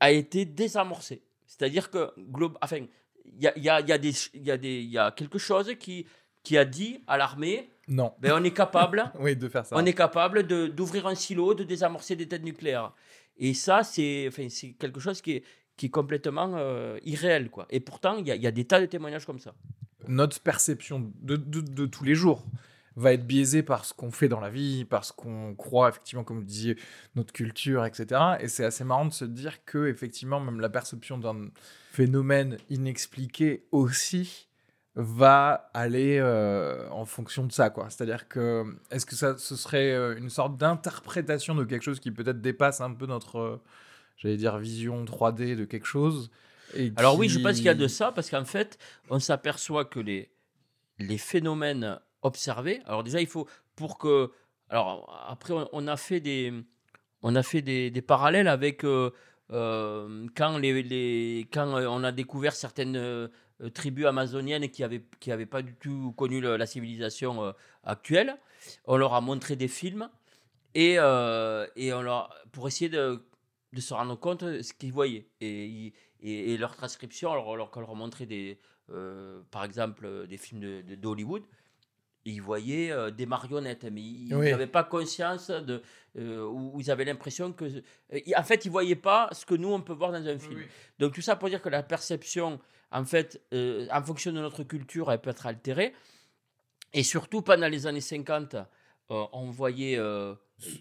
a été désamorcé. C'est-à-dire que, il y a, y, a, y, y a quelque chose qui, qui a dit à l'armée Non. ben, on est capable Oui, de faire ça. on est capable de- d'ouvrir un silo, de désamorcer des têtes nucléaires. Et ça, c'est enfin, c'est quelque chose qui est, qui est complètement euh, irréel. Quoi. Et pourtant, il y, y a des tas de témoignages comme ça. Notre perception de, de- de tous les jours va être biaisée par ce qu'on fait dans la vie, par ce qu'on croit, effectivement, comme vous disiez, notre culture, etc. Et c'est assez marrant de se dire que, effectivement, même la perception d'un phénomène inexpliqué aussi va aller euh, en fonction de ça, quoi. C'est-à-dire que, est-ce que ça, ce serait euh, une sorte d'interprétation de quelque chose qui peut-être dépasse un peu notre, euh, j'allais dire, vision 3D de quelque chose et Alors oui, je pense qu'il y a de ça, parce qu'en fait, on s'aperçoit que les, les phénomènes observés, alors déjà, il faut, pour que alors après, on, on a fait des, on a fait des, des parallèles avec euh, quand, les, les- quand on a découvert certaines euh, tribus amazoniennes qui n'avaient qui avaient pas du tout connu la civilisation euh, actuelle. On leur a montré des films et, euh, et on leur, pour essayer de, de se rendre compte de ce qu'ils voyaient. Et, et, leur transcription, alors, alors qu'on leur montrait des, par exemple des films de, de- ils voyaient euh, des marionnettes, mais ils Oui. n'avaient pas conscience de, euh, ils avaient l'impression que, euh, en fait, ils voyaient pas ce que nous on peut voir dans un film. Donc tout ça pour dire que la perception, en fait, euh, en fonction de notre culture, elle peut être altérée. Et surtout pendant les années 50, euh, on voyait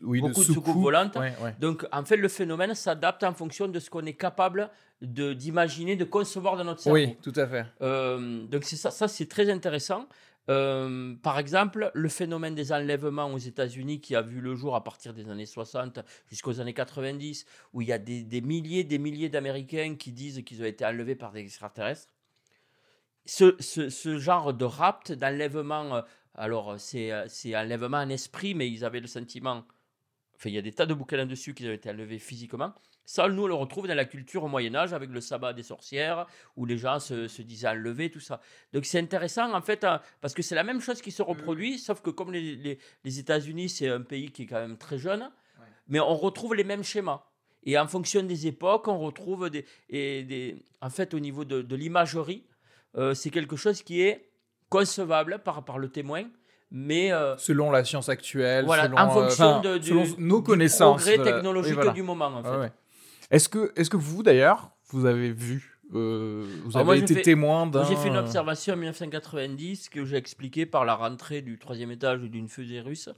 Oui, beaucoup de soucoupes volantes. Ouais, ouais. Donc, en fait, le phénomène s'adapte en fonction de ce qu'on est capable d'imaginer, de, concevoir dans notre cerveau. Oui, tout à fait. Euh, donc, ça, ça c'est très intéressant. Euh, par exemple, le phénomène des enlèvements aux États-Unis qui a vu le jour à partir des années 60 jusqu'aux années 90, où il y a des, des milliers, des milliers d'Américains qui disent qu'ils ont été enlevés par des extraterrestres. Ce, genre de rapt, d'enlèvement, euh, alors euh, c'est c'est enlèvement en esprit, mais ils avaient le sentiment. Enfin, il y a des tas de bouquins là-dessus qui ont été enlevés physiquement. Ça, nous, on le retrouve dans la culture au Moyen-Âge avec le sabbat des sorcières, où les gens se, se disaient enlever, tout ça. Donc, c'est intéressant, en fait, hein, parce que c'est la même chose qui se reproduit, sauf que comme les, les- les États-Unis, c'est un pays qui est quand même très jeune, mais on retrouve les mêmes schémas. Et en fonction des époques, on retrouve des. Et des en fait, au niveau de, de l'imagerie, euh, c'est quelque chose qui est concevable par, par le témoin, mais. euh, Selon la science actuelle, voilà, selon, en euh, fonction enfin, de, du, selon nos du connaissances. progrès technologique voilà. du moment, en fait. Ouais, ouais. Est-ce que, est-ce que vous d'ailleurs, vous avez vu, euh, vous Alors avez moi, été fait- témoin d'un. J'ai fait une observation en 1990 que j'ai expliqué par la rentrée du troisième étage d'une fusée russe.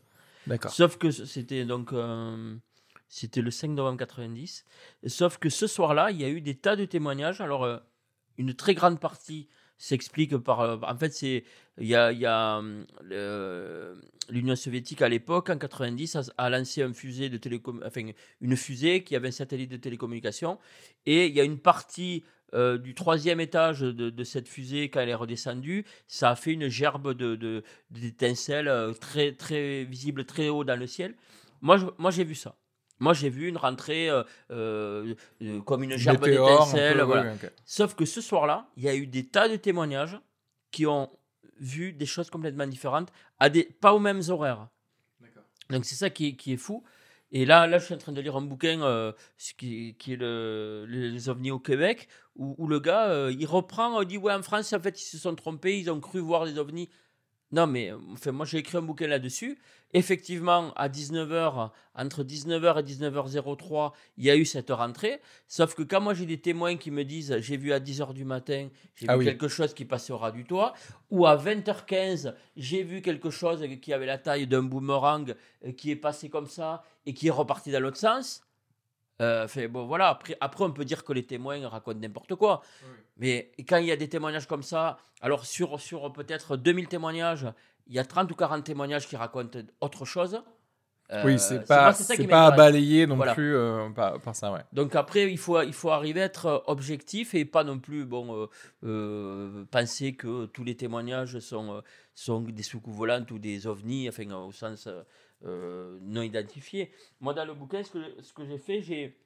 D'accord. Sauf que c'était donc euh, c'était le 5 novembre 90. Sauf que ce soir-là, il y a eu des tas de témoignages. Alors euh, une très grande partie s'explique par euh, en fait c'est il y a, y a hum, l'Union soviétique à l'époque en 90 a, a lancé fusée de télécom enfin une fusée qui avait un satellite de télécommunication. Et il y a une partie euh, du troisième étage de, de cette fusée quand elle est redescendue ça a fait une gerbe de, de- d'étincelles euh, très très visible très haut dans le ciel. Moi j'ai vu ça moi j'ai vu une rentrée euh, euh, euh, comme une gerbe ouais, voilà. Sauf que ce soir-là, il y a eu des tas de témoignages qui ont vu des choses complètement différentes, à des, pas aux mêmes horaires. Donc c'est ça qui est, qui est fou. Et là, là, je suis en train de lire un bouquin euh, qui, qui est le, les ovnis au Québec, où, où le gars, euh, il reprend, il dit, ouais, en France, en fait, ils se sont trompés, ils ont cru voir des ovnis. Non, mais enfin, moi, j'ai écrit un bouquin là-dessus. Effectivement, à 19h, entre 19h et 19h03, il y a eu cette rentrée. Sauf que quand moi, j'ai des témoins qui me disent, j'ai vu à 10h du matin, j'ai Ah vu oui. quelque chose qui passait au ras du toit, ou à 20h15, j'ai vu quelque chose qui avait la taille d'un boomerang euh, qui est passé comme ça et qui est reparti dans l'autre sens. Euh, fait, bon, voilà, après, après, on peut dire que les témoins racontent n'importe quoi. Mais quand il y a des témoignages comme ça, alors sur, sur peut-être 2000 témoignages, il y a 30 ou 40 témoignages qui racontent autre chose. Euh, Oui, c'est pas, c'est pas à balayer non Voilà. plus euh, par, par ça, ouais. Donc après, il faut, il faut arriver à être objectif et pas non plus bon, euh, penser que tous les témoignages sont, sont des soucoupes volantes ou des ovnis, enfin, au sens euh, non identifié. Moi, dans le bouquin, ce que, ce que j'ai fait, j'ai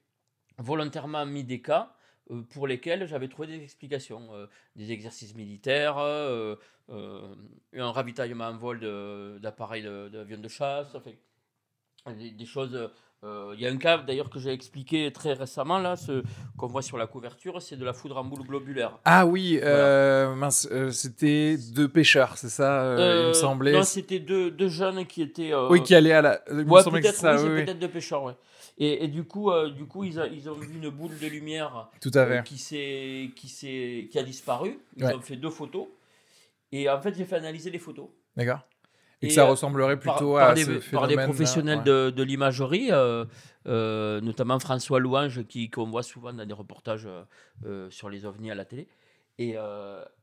volontairement mis des cas euh, pour lesquels j'avais trouvé des explications. euh, des exercices militaires, un ravitaillement en vol de- d'appareils de- d'avions de, chasse, enfin, des choses... euh, Il y a un cas d'ailleurs que j'ai expliqué très récemment, là, ce qu'on voit sur la couverture, c'est de la foudre en boule globulaire. Ah oui, euh, mince, euh, c'était deux pêcheurs, c'est ça, euh, il me semblait? Non, c'était deux, deux jeunes qui étaient... oui, qui allaient à la. Il Ouais, peut-être oui, oui, oui. deux pêcheurs, ouais. Et, et du coup, du coup ils, a- ils ont vu une boule de lumière Tout à fait. qui, s'est, qui, s'est, qui a disparu. Ils Ouais. ont fait deux photos. Et en fait, j'ai fait analyser les photos. D'accord. Et, Et, que ça euh, ressemblerait Par, plutôt par à des, ce par des professionnels ouais. de, de l'imagerie, euh, euh, notamment François Louange, qui, qu'on voit souvent dans des reportages euh, sur les ovnis à la télé. Et,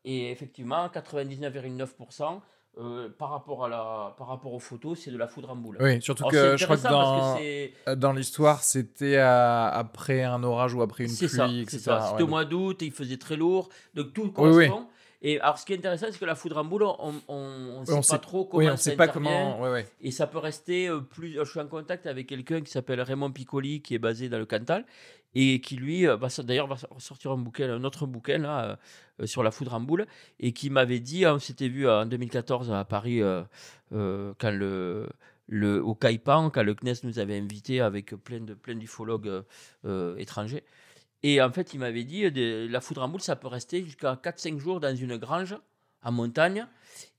et effectivement, 99,9%. euh, par, rapport à la, par rapport aux photos, c'est de la foudre en boule. Oui, surtout Alors, que je crois que dans, que dans l'histoire, c'était après un orage ou après une pluie, ça, etc. C'était Ouais, au mois d'août, il faisait très lourd, donc tout Oui, oui. Et alors, ce qui est intéressant, c'est que la foudre en boule, on ne sait on pas sait- trop comment Oui, on ça sait pas intervient. comment. Ouais, ouais. Et ça peut rester euh, plus. Je suis en contact avec quelqu'un qui s'appelle Raymond Piccoli, qui est basé dans le Cantal, et qui lui, euh, d'ailleurs, va sortir un bouquin, un autre bouquin là, euh, sur la foudre en boule, et qui m'avait dit, hein, on s'était vu en 2014 à Paris, euh, euh, quand le, le, au Caipan, quand le CNES nous avait invités avec plein de plein d'ufologues étrangers. Et en fait, il m'avait dit, euh, de- la foudre en boule, ça peut rester jusqu'à 4-5 jours dans une grange en montagne.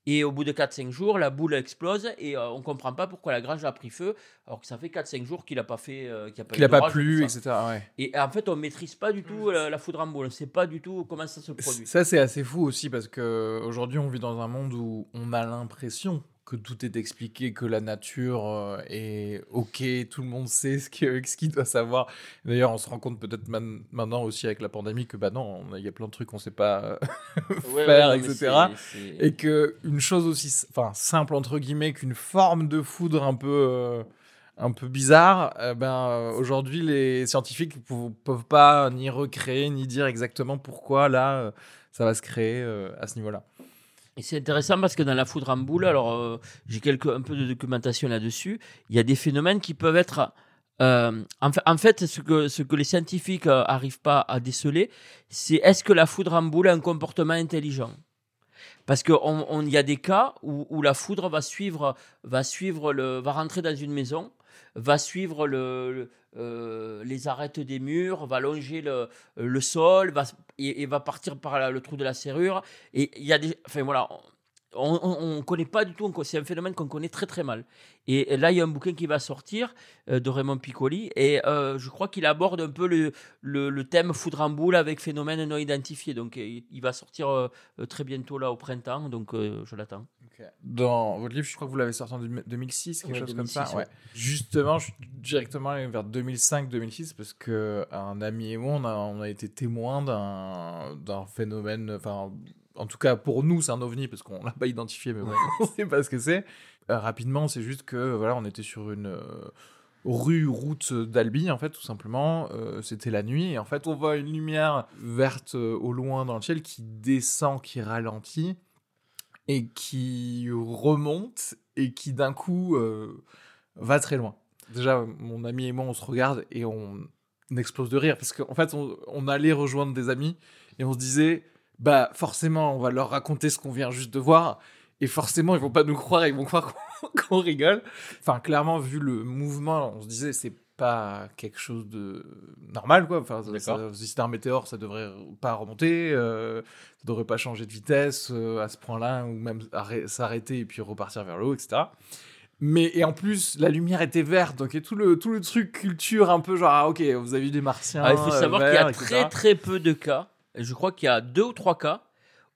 Et au bout de 4-5 jours, la boule explose et euh, on ne comprend pas pourquoi la grange a pris feu, alors que ça fait 4-5 jours qu'il n'a pas fait. euh, qu'il y a pas, pas plu, etc. Ouais. Et en fait, on ne maîtrise pas du tout euh, la foudre en boule. On ne sait pas du tout comment ça se produit. Ça, c'est assez fou aussi parce que aujourd'hui, on vit dans un monde où on a l'impression que tout est expliqué, que la nature euh, est OK, tout le monde sait ce qu'il doit savoir. D'ailleurs, on se rend compte peut-être maintenant aussi avec la pandémie que bah non, il y a plein de trucs qu'on sait pas Ouais, faire, ouais, non, mais etc. et que une chose aussi enfin simple entre guillemets qu'une forme de foudre un peu euh, un peu bizarre euh, ben euh, aujourd'hui les scientifiques ne peuvent pas ni recréer ni dire exactement pourquoi là euh, ça va se créer euh, à ce niveau-là Et c'est intéressant parce que dans la foudre en boule, alors euh, j'ai quelques un peu de documentation là-dessus. Il y a des phénomènes qui peuvent être euh, en, fa- en fait ce que ce que les scientifiques n'arrivent pas à déceler, c'est est-ce que la foudre en boule a un comportement intelligent? Parce qu'il y a des cas où, la foudre va suivre, va suivre le, va rentrer dans une maison, va suivre le- euh, les arêtes des murs, va longer le, le sol, va, et, va partir par le trou de la serrure. Et il y a des, enfin voilà, on ne connaît pas du tout. C'est un phénomène qu'on connaît très très mal. Et, là, il y a un bouquin qui va sortir euh, de Raymond Piccoli, et euh, je crois qu'il aborde un peu le, le, thème foudre en boule avec phénomène non identifié. Donc, euh, il va sortir très bientôt là au printemps. Donc, je l'attends. Dans votre livre je crois que vous l'avez sorti en 2006 quelque Ouais, chose 2006, comme ça ouais. ouais. justement je suis directement allé vers 2005-2006 parce que un ami et moi on a, on a été témoins d'un phénomène enfin en tout cas pour nous c'est un ovni parce qu'on l'a pas identifié mais bon, on sait pas ce que c'est Euh, rapidement c'est juste que voilà on était sur une euh, rue route d'Albi en fait tout simplement Euh, c'était la nuit et en fait on voit une lumière verte euh, au loin dans le ciel qui descend qui ralentit et qui remonte et qui d'un coup euh, va très loin. Déjà, mon ami et moi, on se regarde et on, explose de rire parce qu'en fait, on, allait rejoindre des amis et on se disait, bah forcément, on va leur raconter ce qu'on vient juste de voir et forcément, ils vont pas nous croire, ils vont croire qu'on qu'on rigole. Enfin, clairement, vu le mouvement, on se disait, c'est pas quelque chose de normal, quoi. Enfin, ça- D'accord. ça- si c'était un météore, ça devrait pas remonter, euh, ça devrait pas changer de vitesse euh, à ce point-là, ou même arrê- s'arrêter et puis repartir vers le haut, etc. Mais et en plus, la lumière était verte, donc et tout le tout le truc culture un peu genre ah, ok, vous avez vu des martiens. Ah, il faut euh, savoir qu'il y a etc. très très peu de cas. et Je crois qu'il y a deux ou trois cas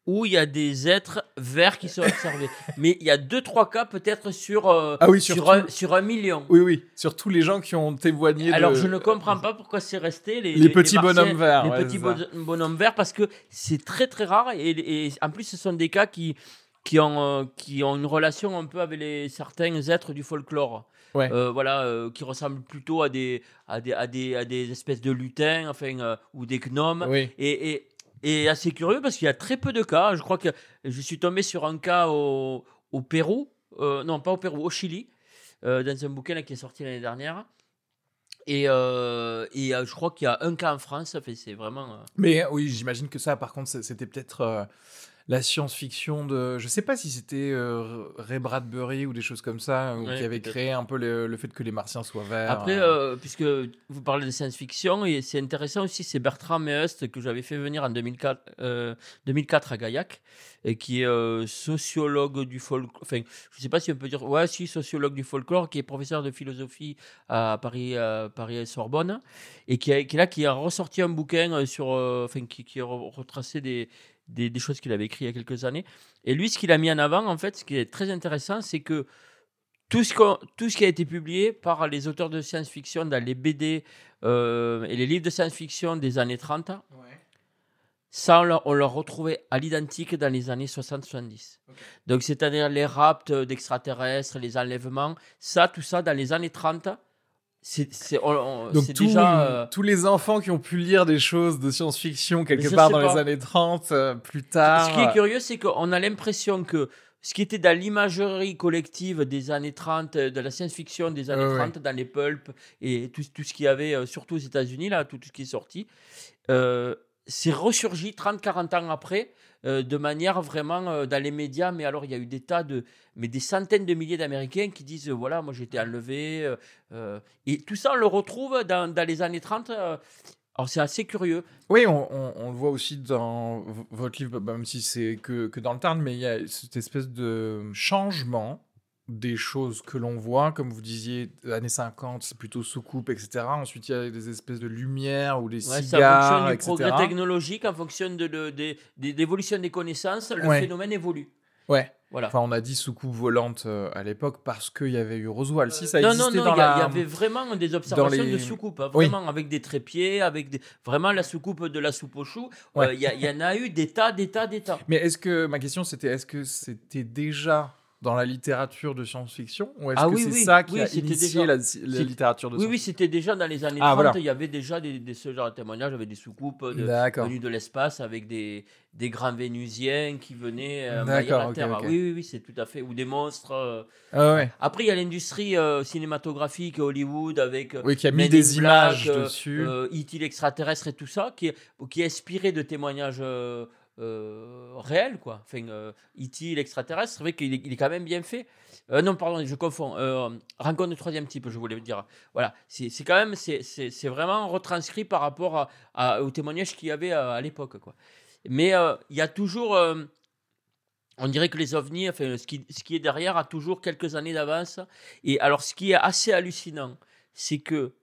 où il y a des êtres verts qui sont observés. Mais il y a deux trois cas peut-être sur euh, Ah oui, sur, un, sur un million. Oui, oui, sur tous les gens qui ont témoigné. Alors de- je ne comprends pas pourquoi c'est resté les, Les petits bonhommes verts, Les ouais, petits bonhommes verts parce que c'est très très rare et, et en plus ce sont des cas qui qui ont euh, qui ont une relation un peu avec les certains êtres du folklore. Ouais. Euh, voilà, euh, qui ressemblent plutôt à des à des à des, à des espèces de lutins, enfin euh, ou des gnomes. Oui. Et, et, et assez curieux parce qu'il y a très peu de cas. Je crois que je suis tombé sur un cas au, au Pérou, euh, non pas au Pérou, au Chili, euh, dans un bouquin qui est sorti l'année dernière. Et, euh, et je crois qu'il y a un cas en France. C'est vraiment. Mais oui, j'imagine que ça, par contre, c'était peut-être la science-fiction de. Je sais pas si c'était euh, Ray Bradbury ou des choses comme ça, ou Ouais, qui avait créé un peu le, le fait que les martiens soient verts. Après, euh. euh, puisque vous parlez de science-fiction, et c'est intéressant aussi, c'est Bertrand Meust que j'avais fait venir en 2004, euh, 2004 à Gaillac, et qui est euh, sociologue du folklore. Enfin, je ne sais pas si on peut dire. Ouais, si, sociologue du folklore, qui est professeur de philosophie à Paris, à Paris Sorbonne, et qui, a, qui est là, qui a ressorti un bouquin euh, sur. euh, Enfin, qui, qui a re- retracé des. Des, des choses qu'il avait écrites il y a quelques années. Et lui, ce qu'il a mis en avant, en fait, ce qui est très intéressant, c'est que tout ce, qu'on- tout ce qui a été publié par les auteurs de science-fiction dans les BD euh, et les livres de science-fiction des années 30, ça, on l'a- on l'a retrouvé à l'identique dans les années 60-70. Donc, c'est-à-dire les rapts d'extraterrestres, les enlèvements, ça, tout ça, dans les années 30, c'est c'est- on- on- Donc c'est tous- déjà. euh, tous les enfants qui ont pu lire des choses de science-fiction quelque part dans les années 30, euh, plus tard. Ce qui est curieux, c'est qu'on a l'impression que ce qui était dans l'imagerie collective des années 30, euh, de la science-fiction des années Ouais, ouais. 30, dans les pulps et tout, tout ce qu'il y avait, euh, surtout aux États-Unis, là, tout, tout ce qui est sorti, euh, c'est ressurgi 30-40 ans après, euh, de manière vraiment euh, dans les médias. Mais alors, il y a eu des tas de. Mais des centaines de milliers d'Américains qui disent voilà, moi j'ai été enlevé. euh, et tout ça, on le retrouve dans, dans les années 30. euh, alors, c'est assez curieux. Oui, on, on- le voit aussi dans votre livre, bah, même si c'est que, que dans le Tarn, mais il y a cette espèce de changement des choses que l'on voit, comme vous disiez, années 50, c'est plutôt soucoupe, etc. Ensuite, il y a des espèces de lumière ou des Ouais, ça cigares, fonctionne du etc. progrès technologique en fonction de, de, de- de l'évolution des connaissances, le Ouais. phénomène évolue. Ouais. Voilà. Enfin, on a dit soucoupe volante euh, à l'époque parce qu'il y avait eu Roswell. Si ça non, existait non, non, dans il y, la... avait vraiment des observations les- de soucoupe, hein, Oui. vraiment avec des trépieds, avec des... vraiment la soucoupe de la soupe aux choux. Euh, Ouais. Y, il y en a eu des tas, des tas, des tas. Mais est-ce que ma question c'était est-ce que c'était déjà dans la littérature de science-fiction ou est-ce Ah que oui, c'est oui, ça qui oui, a initié déjà- la, littérature de Oui, oui, science-fiction c'était déjà dans les années Ah, 30, voilà. il y avait déjà des, des, ce genre de témoignages avec des soucoupes de, venus de l'espace avec des, des grands vénusiens qui venaient euh, envahir la Terre. Oui, oui, oui, c'est tout à fait. Ou des monstres. euh, Ah ouais. Après, il y a l'industrie euh, cinématographique Hollywood avec euh, Oui, qui a mis des Black, images euh, dessus. E.T. l'extraterrestre et tout ça, qui qui est inspiré de témoignages euh, réels, quoi. Enfin, euh, E.T. l'extraterrestre, c'est vrai qu'il est, est quand même bien fait. Euh, non, pardon, je confonds. Rencontre de troisième type, je voulais dire. Voilà, c'est quand même, c'est- vraiment retranscrit par rapport au témoignage qu'il y avait à, l'époque, quoi. Mais il y a toujours, on dirait que les ovnis, enfin, ce qui, ce qui est derrière a toujours quelques années d'avance. Et alors, ce qui est assez hallucinant, c'est que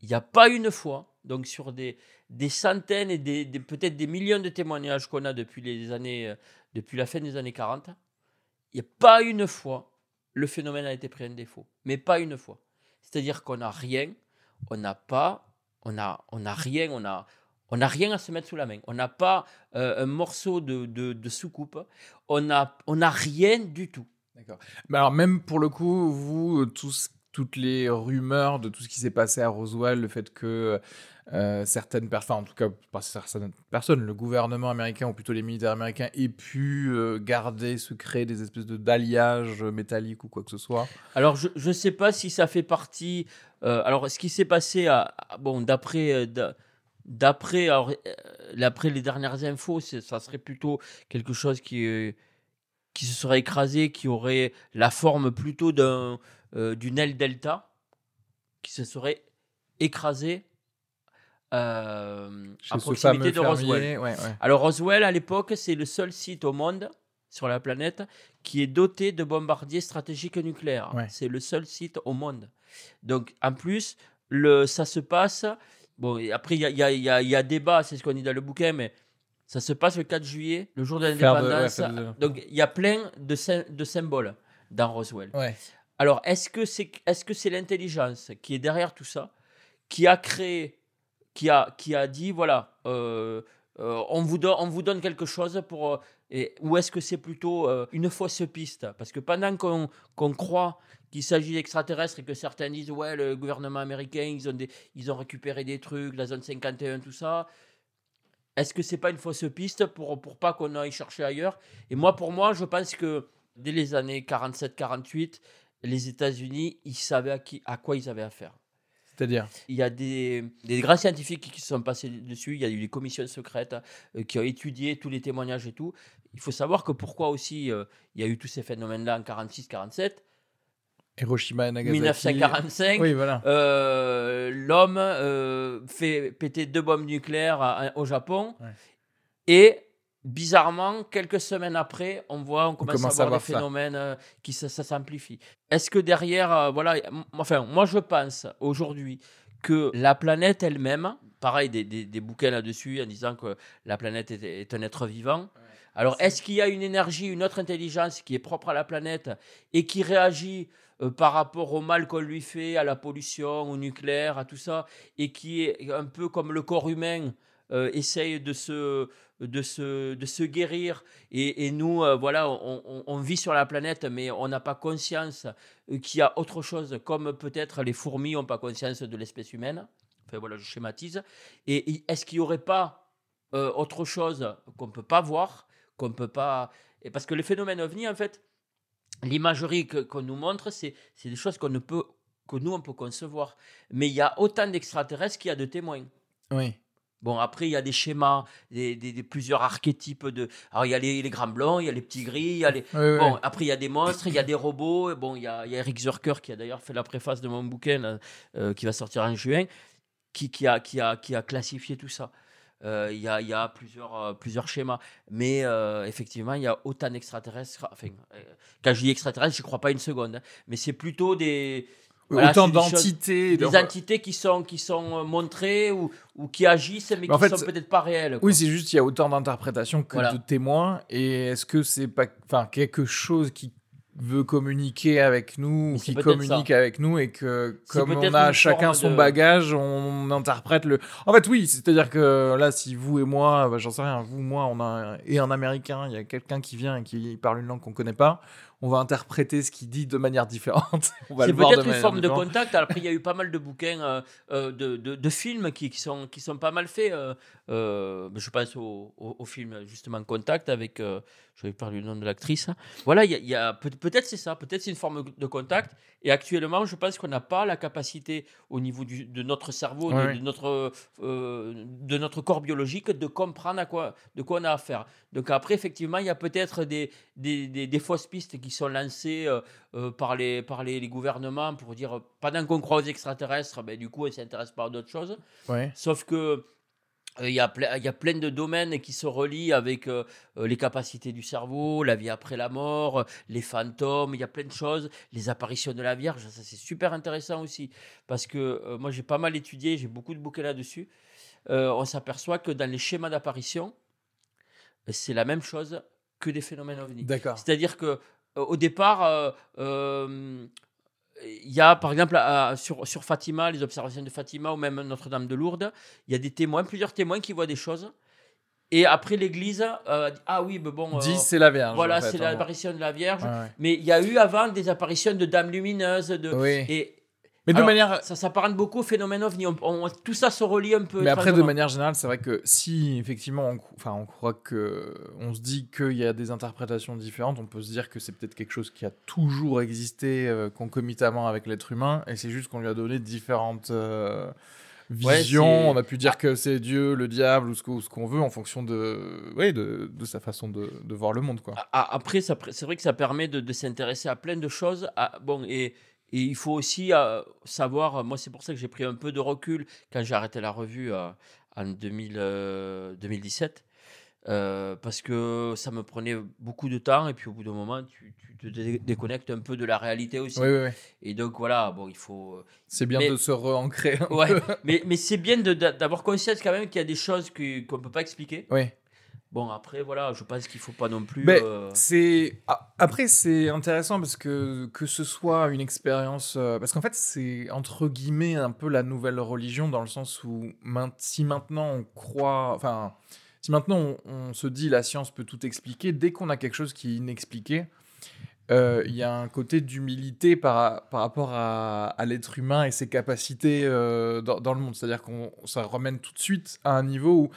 il n'y a pas une fois, donc sur des, des centaines et peut-être des millions de témoignages qu'on a depuis les années, euh, depuis la fin des années 40, il n'y a pas une fois le phénomène a été pris en défaut. Mais pas une fois. C'est-à-dire qu'on n'a rien, on n'a pas, on a, on a rien, on a, on n'a rien à se mettre sous la main. On n'a pas euh, un morceau de, de, soucoupe. On n'a on a rien du tout. D'accord. Alors même pour le coup, vous, euh, tous, toutes les rumeurs de tout ce qui s'est passé à Roswell, le fait que euh, certaines personnes, en tout cas pas certaines personnes, le gouvernement américain ou plutôt les militaires américains aient pu euh, garder secret des espèces de d'alliages métalliques ou quoi que ce soit. Alors, je ne sais pas si ça fait partie. euh, alors, ce qui s'est passé, à, à- bon, d'après. euh, d'a- D'après euh, les dernières infos, ça serait plutôt quelque chose qui, euh, qui se serait écrasé, qui aurait la forme plutôt d'un, euh, d'une aile delta, qui se serait écrasé euh, à proximité de Roswell. fermier, ouais, ouais. Alors Roswell, à l'époque, c'est le seul site au monde sur la planète qui est doté de bombardiers stratégiques nucléaires. Ouais. C'est le seul site au monde. Donc en plus, le, ça se passe. Bon, et après, il y a, y, a, y, a, y a débat, c'est ce qu'on dit dans le bouquin, mais ça se passe le 4 juillet, le jour de ouais, l'indépendance. de- Donc il y a plein de, de symboles dans Roswell. Ouais. Alors, est-ce que c'est est -ce l'intelligence qui est derrière tout ça, qui a créé, qui a, qui a dit, voilà, euh, euh, on, vous donne, on vous donne quelque chose pour... euh, et, ou est-ce que c'est plutôt une fausse piste? Parce que pendant qu'on qu'on croit qu'il s'agit d'extraterrestres et que certains disent, ouais, le gouvernement américain, ils ont, des, ils ont récupéré des trucs, la zone 51, tout ça, est-ce que c'est pas une fausse piste pour, pour pas qu'on aille chercher ailleurs? Et moi, pour moi, je pense que dès les années 47-48, les États-Unis, ils savaient à, qui, à quoi ils avaient affaire. C'est-à-dire Il y a des, des grands scientifiques qui se sont passés dessus, il y a eu des commissions secrètes euh, qui ont étudié tous les témoignages et tout. Il faut savoir que pourquoi aussi euh, il y a eu tous ces phénomènes-là en 46-47, Hiroshima et Nagasaki. 1945, Oui, voilà. euh, l'homme fait péter deux bombes nucléaires à- au Japon. Ouais. Et bizarrement, quelques semaines après, on voit, on commence, commence à à voir des phénomènes euh, qui ça, ça s'amplifie. Est-ce que derrière, euh, voilà, enfin, moi je pense aujourd'hui que la planète elle-même, pareil, des, des, des bouquins là-dessus en disant que la planète est, est un être vivant. Alors, est-ce qu'il y a une énergie, une autre intelligence qui est propre à la planète et qui réagit euh, par rapport au mal qu'on lui fait, à la pollution, au nucléaire, à tout ça, et qui est un peu comme le corps humain, euh, essayent de se, de se, de se guérir. Et, nous, euh, voilà, on, vit sur la planète, mais on n'a pas conscience euh, qu'il y a autre chose, comme peut-être les fourmis n'ont pas conscience de l'espèce humaine. Enfin voilà, je schématise. Et, est-ce qu'il n'y aurait pas euh, autre chose qu'on ne peut pas voir, qu'on peut pas... Et parce que les phénomènes ovnis, en fait, l'imagerie qu'on nous montre, c'est c'est des choses qu'on ne peut que nous on peut concevoir. Mais il y a autant d'extraterrestres qu'il y a de témoins. Oui. Bon, après, il y a des schémas, des, des- des- plusieurs archétypes de. Alors, il y a les, les grands blancs, il y a les petits gris, il y a les. Oui, Bon, oui. après, il y a des monstres, il y a des robots. Bon, il y a, il y a Eric Zurker qui a d'ailleurs fait la préface de mon bouquin là, euh, qui va sortir en juin, qui, qui, a, qui, a, qui a classifié tout ça. Euh, Il y, a, il y a plusieurs, euh, plusieurs schémas. Mais euh, effectivement, il y a autant d'extraterrestres. Enfin, euh, quand je dis extraterrestres, je ne crois pas une seconde. hein, mais c'est plutôt des. Voilà, Autant des d'entités. des entités qui sont, qui sont euh, montrées ou, ou qui agissent, mais, qui fait, sont peut-être pas réelles. quoi. Oui, c'est juste qu'il y a autant d'interprétations que Voilà. de témoins. Et est-ce que c'est pas enfin, quelque chose qui veut communiquer avec nous ou qui communique ça. avec nous et que comme on a chacun son de- bagage, on interprète le. En fait, oui, c'est-à-dire que là, si vous et moi, bah, j'en sais rien, vous, moi, on a et un Américain, il y a quelqu'un qui vient et qui parle une langue qu'on connaît pas, on va interpréter ce qu'il dit de manière différente. On va C'est peut-être une forme de contact. Après, il y a eu pas mal de bouquins, euh, euh, de, de, de films qui, qui, sont, qui sont pas mal faits. euh, euh, je pense au, au, au film justement Contact avec, euh, je vais parler du nom de l'actrice. Voilà, il y a, y peut-être c'est ça, peut-être c'est une forme de contact. Et actuellement, je pense qu'on n'a pas la capacité au niveau du, de notre cerveau, de, Ouais, ouais. de notre, euh, de notre corps biologique, de comprendre à quoi, de quoi on a affaire. Donc après, effectivement, il y a peut-être des, des, des- des fausses pistes qui sont lancées euh, par, les, par les, les gouvernements pour dire, pendant qu'on croit aux extraterrestres, ben, du coup, on ne s'intéresse pas à d'autres choses. Ouais. Sauf que il y, a ple- il y a plein de domaines qui se relient avec euh, euh, les capacités du cerveau, la vie après la mort, euh, les fantômes, il y a plein de choses, les apparitions de la Vierge, ça c'est super intéressant aussi. Parce que euh, moi j'ai pas mal étudié, j'ai beaucoup de bouquins là-dessus. Euh, on s'aperçoit que dans les schémas d'apparition, euh, c'est la même chose que des phénomènes ovnis. D'accord. C'est-à-dire que euh, au départ, euh, euh, il y a par exemple à- sur, sur Fatima, les observations de Fatima ou même Notre-Dame de Lourdes, il y a des témoins, plusieurs témoins qui voient des choses. Et après l'église, euh, ah oui, mais bon, euh, 10, c'est la Vierge. voilà, en fait, c'est l'apparition de la Vierge. Ouais, ouais. Mais il y a eu avant des apparitions de dames lumineuses. De, Oui. Et Mais de alors, manière. ça s'apparente beaucoup au phénomène ovni. On- on- tout ça se relie un peu. Mais après, de manière générale, c'est vrai que si effectivement, on, enfin, on croit que, on se dit qu'il y a des interprétations différentes, on peut se dire que c'est peut-être quelque chose qui a toujours existé euh, concomitamment avec l'être humain, et c'est juste qu'on lui a donné différentes euh, visions. on a pu dire que c'est Dieu, le diable ou ce qu'on veut en fonction de, ouais, de, de sa façon de, de voir le monde, quoi. Après, c'est vrai que ça permet de, de s'intéresser à plein de choses. à- bon, et, et il faut aussi euh, savoir, moi c'est pour ça que j'ai pris un peu de recul quand j'ai arrêté la revue euh, en 2000, euh, 2017. euh, parce que ça me prenait beaucoup de temps et puis au bout d'un moment tu, tu te dé- déconnectes un peu de la réalité aussi Oui, oui, oui. et donc voilà bon il faut euh, C'est bien Mais- de se re-ancrer. ouais mais, mais c'est bien d'avoir conscience quand même qu'il y a des choses qu'on ne peut pas expliquer Oui. Bon après voilà je pense qu'il faut pas non plus Mais euh, c'est a- après c'est intéressant parce que que ce soit une expérience euh, parce qu'en fait c'est entre guillemets un peu la nouvelle religion dans le sens où si maintenant on croit enfin si maintenant on, on se dit la science peut tout expliquer dès qu'on a quelque chose qui est inexpliqué euh, il y a un côté d'humilité par, par rapport à, à l'être humain et ses capacités euh, dans, dans le monde. C'est-à-dire qu'on ça remène tout de suite à un niveau où,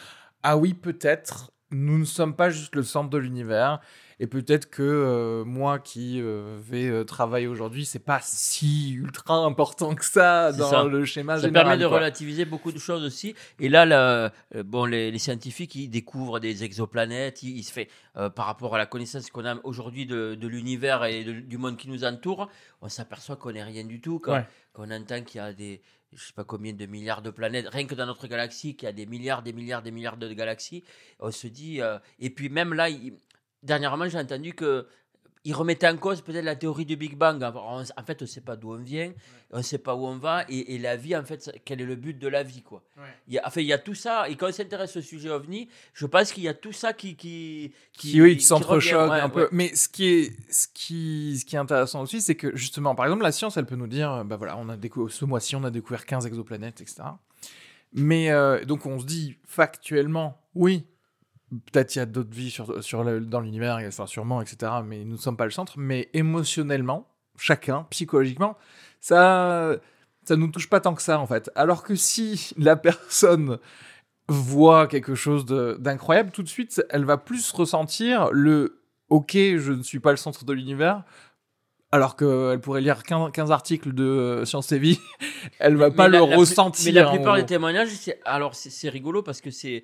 ah oui, peut-être, nous ne sommes pas juste le centre de l'univers. Et peut-être que euh, moi qui euh, vais euh, travailler aujourd'hui, c'est pas si ultra important que ça dans ça. le schéma Ça général. permet de quoi. relativiser beaucoup de choses aussi. Et là, bon, les, les scientifiques, ils découvrent des exoplanètes. Ils, ils se fait, par rapport à la connaissance qu'on a aujourd'hui de, de l'univers et de- du monde qui nous entoure, on s'aperçoit qu'on n'est rien du tout. Quand, Ouais. quand on entend qu'il y a des, je sais pas combien de milliards de planètes, rien que dans notre galaxie, qu'il y a des milliards, des milliards, des milliards de galaxies, on se dit. euh, et puis même là, dernièrement, j'ai entendu que ils remettaient en cause peut-être la théorie du Big Bang. En fait, on ne sait pas d'où on vient, on ne sait pas où on va, et, et la vie, en fait, quel est le but de la vie, quoi. Il y a, enfin, il y a tout ça, et quand on s'intéresse au sujet OVNI, je pense qu'il y a tout ça qui... Qui, qui, oui, qui ouais, un ouais. peu. Mais ce qui est, ce qui, ce qui est intéressant aussi, c'est que justement, par exemple, la science, elle peut nous dire, bah voilà, on a décou- ce mois-ci, on a découvert 15 exoplanètes, etc. Mais euh, donc on se dit factuellement, oui, peut-être il y a d'autres vies sur, sur le- dans l'univers, enfin sûrement, etc. Mais nous ne sommes pas le centre. Mais émotionnellement, chacun, psychologiquement, ça, ça nous touche pas tant que ça en fait. Alors que si la personne voit quelque chose d'incroyable, tout de suite, elle va plus ressentir le OK, je ne suis pas le centre de l'univers. Alors qu'elle pourrait lire 15, 15 articles de Science et Vie, elle va Mais pas la- le la plus- ressentir. Mais la plupart des témoignages, alors c'est c'est rigolo parce que c'est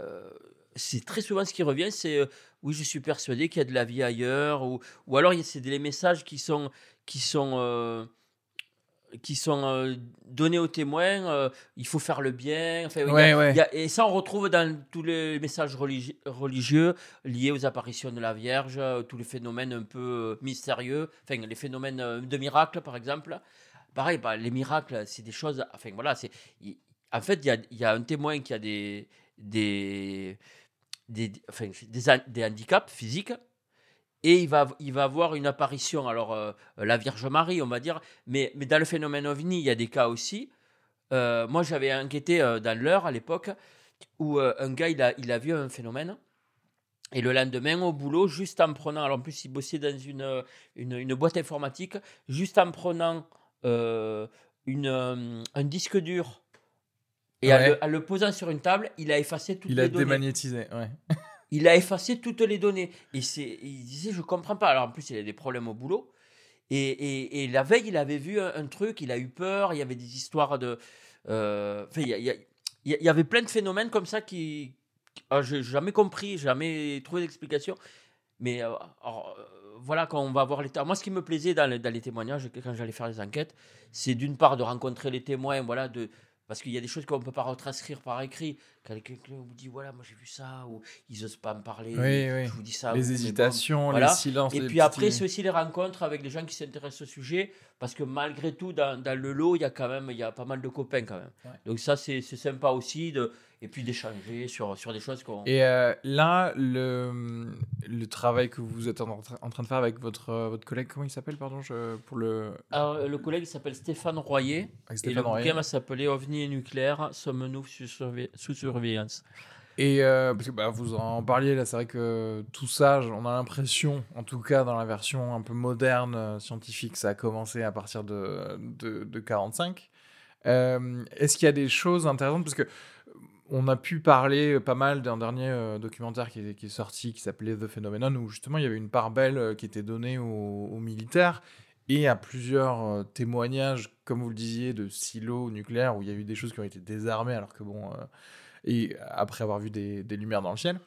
euh, c'est très souvent ce qui revient, c'est euh, oui, je suis persuadé qu'il y a de la vie ailleurs, ou, ou alors il y a- c'est des messages qui sont qui sont euh, qui sont euh, donnés aux témoins. il faut faire le bien. Enfin, a- Ouais, a- et ça, on retrouve dans tous les messages religi- religieux liés aux apparitions de la Vierge, tous les phénomènes un peu mystérieux, enfin les phénomènes de miracles, par exemple. Pareil, bah, les miracles, c'est des choses. Enfin voilà, c'est. En fait, il y a, y a un témoin qui a des des des, des, han- des handicaps physiques et il va, il va avoir une apparition. Alors, euh, la Vierge Marie, on va dire, mais, mais dans le phénomène ovni, il y a des cas aussi. Euh, moi, j'avais enquêté euh, dans l'heure à l'époque où un gars, il a, il a vu un phénomène. Et le lendemain, au boulot, juste en prenant, alors en plus, il bossait dans une, une, une boîte informatique, juste en prenant une, un disque dur et en Ouais. le, en le posant sur une table, il a effacé toutes Il les a données démagnétisé, ouais. il a effacé toutes les données. Et il disait, je comprends pas. Alors en plus, il a des problèmes au boulot. Et, et- et la veille, il avait vu un, un truc, il a eu peur, il y avait des histoires de... euh, enfin, il y, a- il y a- il y avait plein de phénomènes comme ça qui... ah, j'ai jamais compris, jamais trouvé d'explication. Mais euh, alors, euh, voilà, quand on va voir les... témoins- Moi, ce qui me plaisait dans les témoignages, quand j'allais faire les enquêtes, c'est d'une part de rencontrer les témoins, voilà, de... Parce qu'il y a des choses qu'on ne peut pas retranscrire par écrit. Quand quelqu'un vous dit, voilà, moi j'ai vu ça, ou ils n'osent pas me parler, Oui, oui. je vous dis ça. les bon. hésitations, voilà. les silences. Et puis après, c'est aussi les rencontres avec les gens qui s'intéressent au sujet, parce que malgré tout, dans, dans le lot, il y a quand même il y a pas mal de copains quand même. Ouais. Donc ça, c'est sympa aussi, de, et puis d'échanger sur, sur des choses qu'on... Et euh, là, le, le travail que vous êtes en, tra- en train de faire avec votre, euh, votre collègue, comment il s'appelle, pardon, je- pour le. Alors, euh, le collègue il s'appelle Stéphane Royer, avec et Stéphane le Royer. s'appeler OVNI et nucléaire, sommes-nous sous, surve- sous Et euh, parce que bah, vous en parliez là, c'est vrai que tout ça, on a l'impression, en tout cas dans la version un peu moderne euh, scientifique, ça a commencé à partir de, de, de 45. Euh, Est-ce qu'il y a des choses intéressantes? Parce que on a pu parler pas mal d'un dernier documentaire qui est, sorti, qui s'appelait The Phenomenon, où justement il y avait une part belle qui était donnée aux, aux militaires. Et à plusieurs témoignages, comme vous le disiez, de silos nucléaires où il y a eu des choses qui ont été désarmées, alors que bon, et après avoir vu des, des lumières dans le ciel,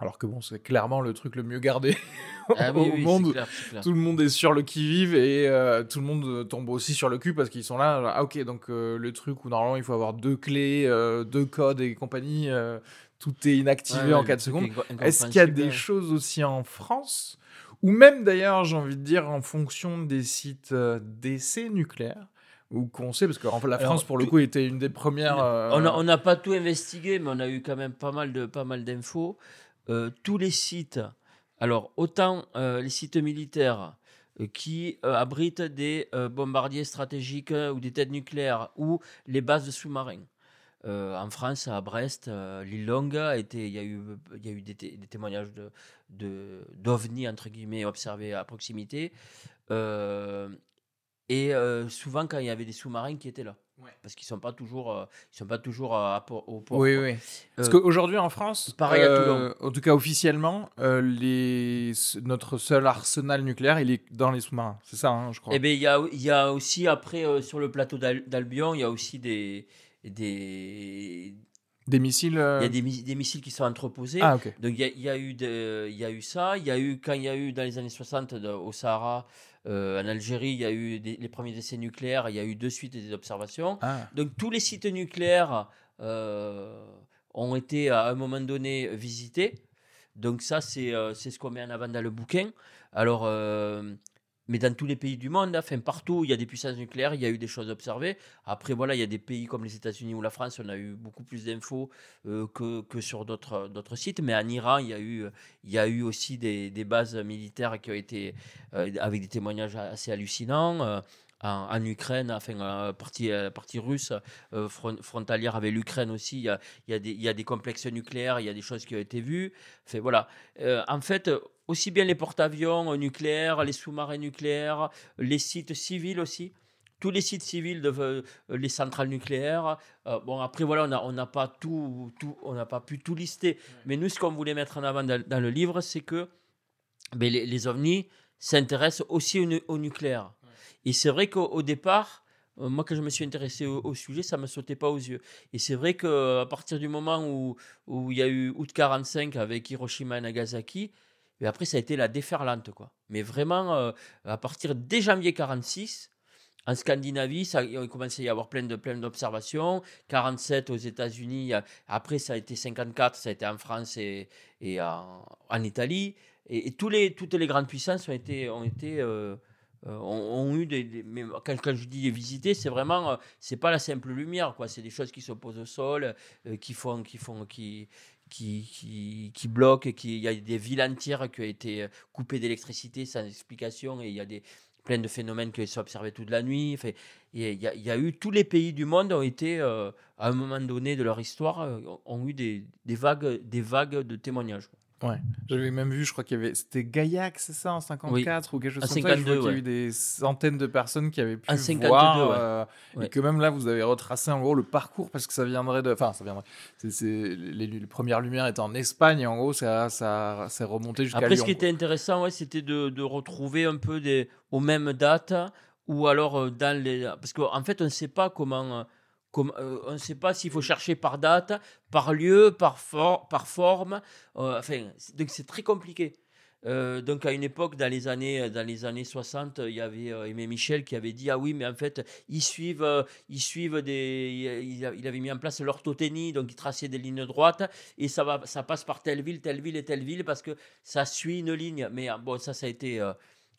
alors que bon, c'est clairement le truc le mieux gardé Ah au oui, oui, monde. clair, clair. Tout le monde est sur le qui-vive et euh, tout le monde tombe aussi sur le cul parce qu'ils sont là. genre, ah ok, donc euh, le truc où normalement il faut avoir deux clés, euh, deux codes et compagnie, tout est inactivé Ouais, en le 4 truc secondes. Est-ce qu'il y a des choses aussi en France ou même d'ailleurs, j'ai envie de dire, en fonction des sites d'essais nucléaires ou qu'on sait, parce que en fait, la Alors, France, pour le coup, était une des premières. euh, On n'a pas tout investigué, mais on a eu quand même pas mal de pas mal d'infos. Euh, tous les sites, alors autant euh, les sites militaires qui abritent des bombardiers stratégiques ou des têtes nucléaires ou les bases de sous-marins. Euh, en France, à Brest, euh, l'île Longue, il y a eu, y a eu des, té- des témoignages de, de, d'ovnis, entre guillemets, observés à proximité. Euh, et euh, souvent, quand il y avait des sous-marins qui étaient là. Ouais. Parce qu'ils ne sont pas toujours, euh, ils sont pas toujours à- à port- au port. Oui, quoi. oui. Parce Euh, qu'aujourd'hui en France, pareil à euh, en tout cas officiellement, euh, les... notre seul arsenal nucléaire, il est dans les sous-marins. C'est ça, hein, je crois. Eh bien, il y a, il y a aussi, après, euh, sur le plateau d'Al- d'Albion, il y a aussi des, des, Des missiles. euh, il y a des, mi- des missiles qui sont entreposés. Ah, ok. Donc il y a, il y a eu de- il y a eu ça, il y a eu quand il y a eu dans les années 60 de- au Sahara, euh, en Algérie, il y a eu des- les premiers essais nucléaires, il y a eu de suite des observations. Ah. Donc tous les sites nucléaires euh, ont été à un moment donné visités. Donc ça c'est euh, c'est ce qu'on met en avant dans le bouquin. Alors mais dans tous les pays du monde, enfin partout où il y a des puissances nucléaires, il y a eu des choses observées. Après, voilà, il y a des pays comme les États-Unis ou la France, on a eu beaucoup plus d'infos euh, que, que sur d'autres sites. Mais en Iran, il y a eu, il y a eu aussi des, bases militaires qui ont été euh, avec des témoignages assez hallucinants. Euh, en, Ukraine, enfin, euh, partie, partie russe, fron- frontalière avec l'Ukraine aussi. Il y a, il y, a des, complexes nucléaires, il y a des choses qui ont été vues. En fait, aussi bien les porte-avions euh, nucléaires, les sous-marins nucléaires, les sites civils aussi. Tous les sites civils, de, euh, les centrales nucléaires. Euh, bon, après, voilà, on n'a on pas, tout, tout, on n'a pas pu tout lister. Mais nous, ce qu'on voulait mettre en avant dans, dans le livre, c'est que ben, les, les ovnis s'intéressent aussi au, nu- au nucléaire. Et c'est vrai qu'au au départ, moi, quand je me suis intéressé au, au sujet, ça ne me sautait pas aux yeux. Et c'est vrai qu'à partir du moment où, où il y a eu août 45 avec Hiroshima et Nagasaki, et après, ça a été la déferlante. Quoi. Mais vraiment, euh, à partir dès janvier 46, en Scandinavie, ça, il commençait à y avoir plein de plein d'observations. 47 aux États-Unis. Après, ça a été 54, ça a été en France et, et en, en Italie. Et, tous les, toutes les grandes puissances ont été, ont été euh, euh, ont, eu des, des- mais quand, je dis visiter, c'est vraiment c'est pas la simple lumière quoi. C'est des choses qui s'opposent au sol, qui font qui font qui qui, qui, qui bloquent, qui- il y a des villes entières qui ont été euh, coupées d'électricité sans explication et il y a des plein de phénomènes qui sont observés toute la nuit. Enfin, il y, a- il y a- eu tous les pays du monde ont été euh, à un moment donné de leur histoire euh, ont eu des, des vagues des vagues de témoignages. Ouais. J'avais même vu, je crois qu'il y avait. C'était Gaillac, c'est ça, en 54 ou quelque chose En comme ça. Je 52, crois qu'il y a eu des centaines de personnes qui avaient pu En 52, voir. ouais. euh, Ouais. Et que même là, vous avez retracé en gros le parcours parce que ça viendrait de. Enfin, ça viendrait. c'est c'est- les, les premières lumières étaient en Espagne et en gros, ça, ça, c'est remonté jusqu'à Après, Lyon. ce qui quoi. était intéressant, ouais, c'était de, de retrouver un peu des, aux mêmes dates ou alors euh, dans les. Parce qu'en fait, on ne sait pas comment. Euh, on ne sait pas s'il faut chercher par date, par lieu, par, for- par forme. euh, enfin, donc c'est très compliqué. Euh, donc à une époque, dans les années, dans les années 60, il y avait Aimé Michel qui avait dit ah oui mais en fait ils suivent, ils suivent des, il, avait mis en place l'orthothénie donc il traçait des lignes droites et ça va, ça passe par telle ville, telle ville et telle ville parce que ça suit une ligne. Mais euh, bon ça ça a été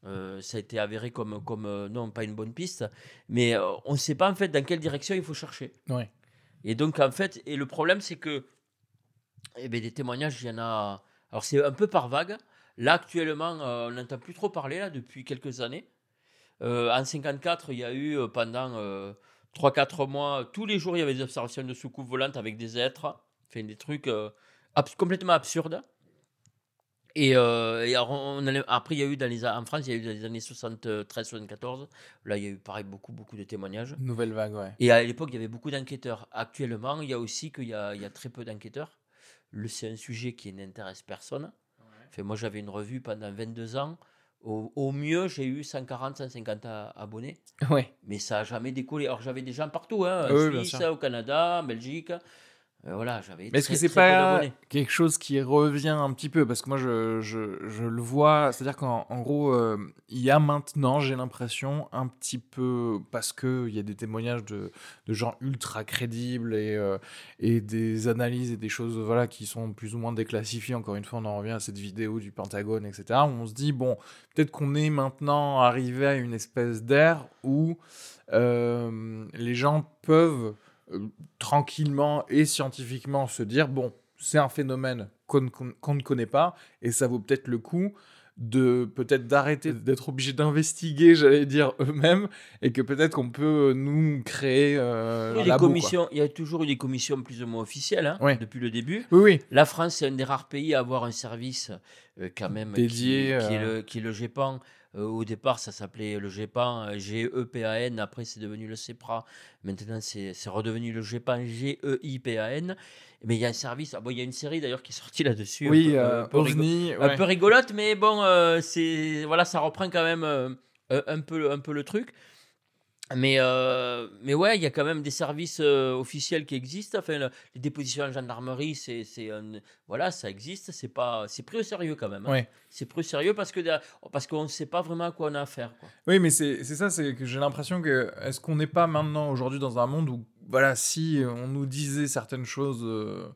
euh, ça a été avéré comme, comme euh, non pas une bonne piste, mais euh, on ne sait pas en fait dans quelle direction il faut chercher. Ouais. Et donc en fait, et le problème c'est que eh ben, des témoignages, il y en a. Alors c'est un peu par vague. Là actuellement, on n'entend plus trop parler là depuis quelques années. En 54, il y a eu pendant 3-4 mois, tous les jours, il y avait des observations de soucoupes volantes avec des êtres, enfin, des trucs abs- complètement absurdes. Et, euh, et on après, il y a eu dans les, a- en France, il y a eu dans les années 73-74, là, il y a eu pareil beaucoup, beaucoup de témoignages. Nouvelle vague, ouais. Et à l'époque, il y avait beaucoup d'enquêteurs. Actuellement, il y a aussi qu'il y a, il y a très peu d'enquêteurs. C'est un sujet qui n'intéresse personne. Enfin, moi, j'avais une revue pendant 22 ans. Au, au mieux, j'ai eu 140, 150 a- abonnés. Ouais. Mais ça n'a jamais décollé. Alors, j'avais des gens partout, hein, en Oui, Suisse, au Canada, en Belgique. Euh, voilà, j'avais Mais est-ce que c'est pas quelque chose qui revient un petit peu? Parce que moi, je, je, je le vois, c'est-à-dire qu'en en gros, euh, il y a maintenant, j'ai l'impression, un petit peu, parce qu'il y a des témoignages de, de gens ultra crédibles et, euh, et des analyses et des choses voilà, qui sont plus ou moins déclassifiées. Encore une fois, on en revient à cette vidéo du Pentagone, etc. Où on se dit, bon, peut-être qu'on est maintenant arrivé à une espèce d'ère où les gens peuvent euh, tranquillement et scientifiquement se dire bon, c'est un phénomène qu'on ne connaît pas et ça vaut peut-être le coup de peut-être d'arrêter d'être obligé d'investiguer, j'allais dire eux-mêmes, et que peut-être qu'on peut euh, nous créer euh, quoi. commissions, il y a toujours eu des commissions plus ou moins officielles hein, depuis le début. Oui, oui, La France, c'est un des rares pays à avoir un service euh, quand même qui- Dédié, qui, est le, qui est le GEPAN. Euh, au départ, ça s'appelait le GEPAN, euh, G-E-P-A-N. Après, c'est devenu le CEPRA. Maintenant, c'est redevenu le GEPAN, G-E-I-P-A-N. Mais il y a un service. ah bon, il y a une série d'ailleurs qui est sortie là-dessus. un oui, peu- euh, un peu OVNI, un ouais. peu rigolote, mais bon, euh, c'est voilà, ça reprend quand même euh, un peu, un peu le truc. Mais, euh, mais ouais, il y a quand même des services euh, officiels qui existent. Enfin, le- les dépositions en gendarmerie, c'est, c'est un- voilà, ça existe. C'est pas, c'est pris au sérieux quand même. hein. Ouais. C'est pris au sérieux parce que parce qu'on ne sait pas vraiment à quoi on a affaire. Quoi. Oui, mais c'est c'est ça, c'est que j'ai l'impression que est-ce qu'on n'est pas maintenant aujourd'hui dans un monde où, voilà, si on nous disait certaines choses, euh,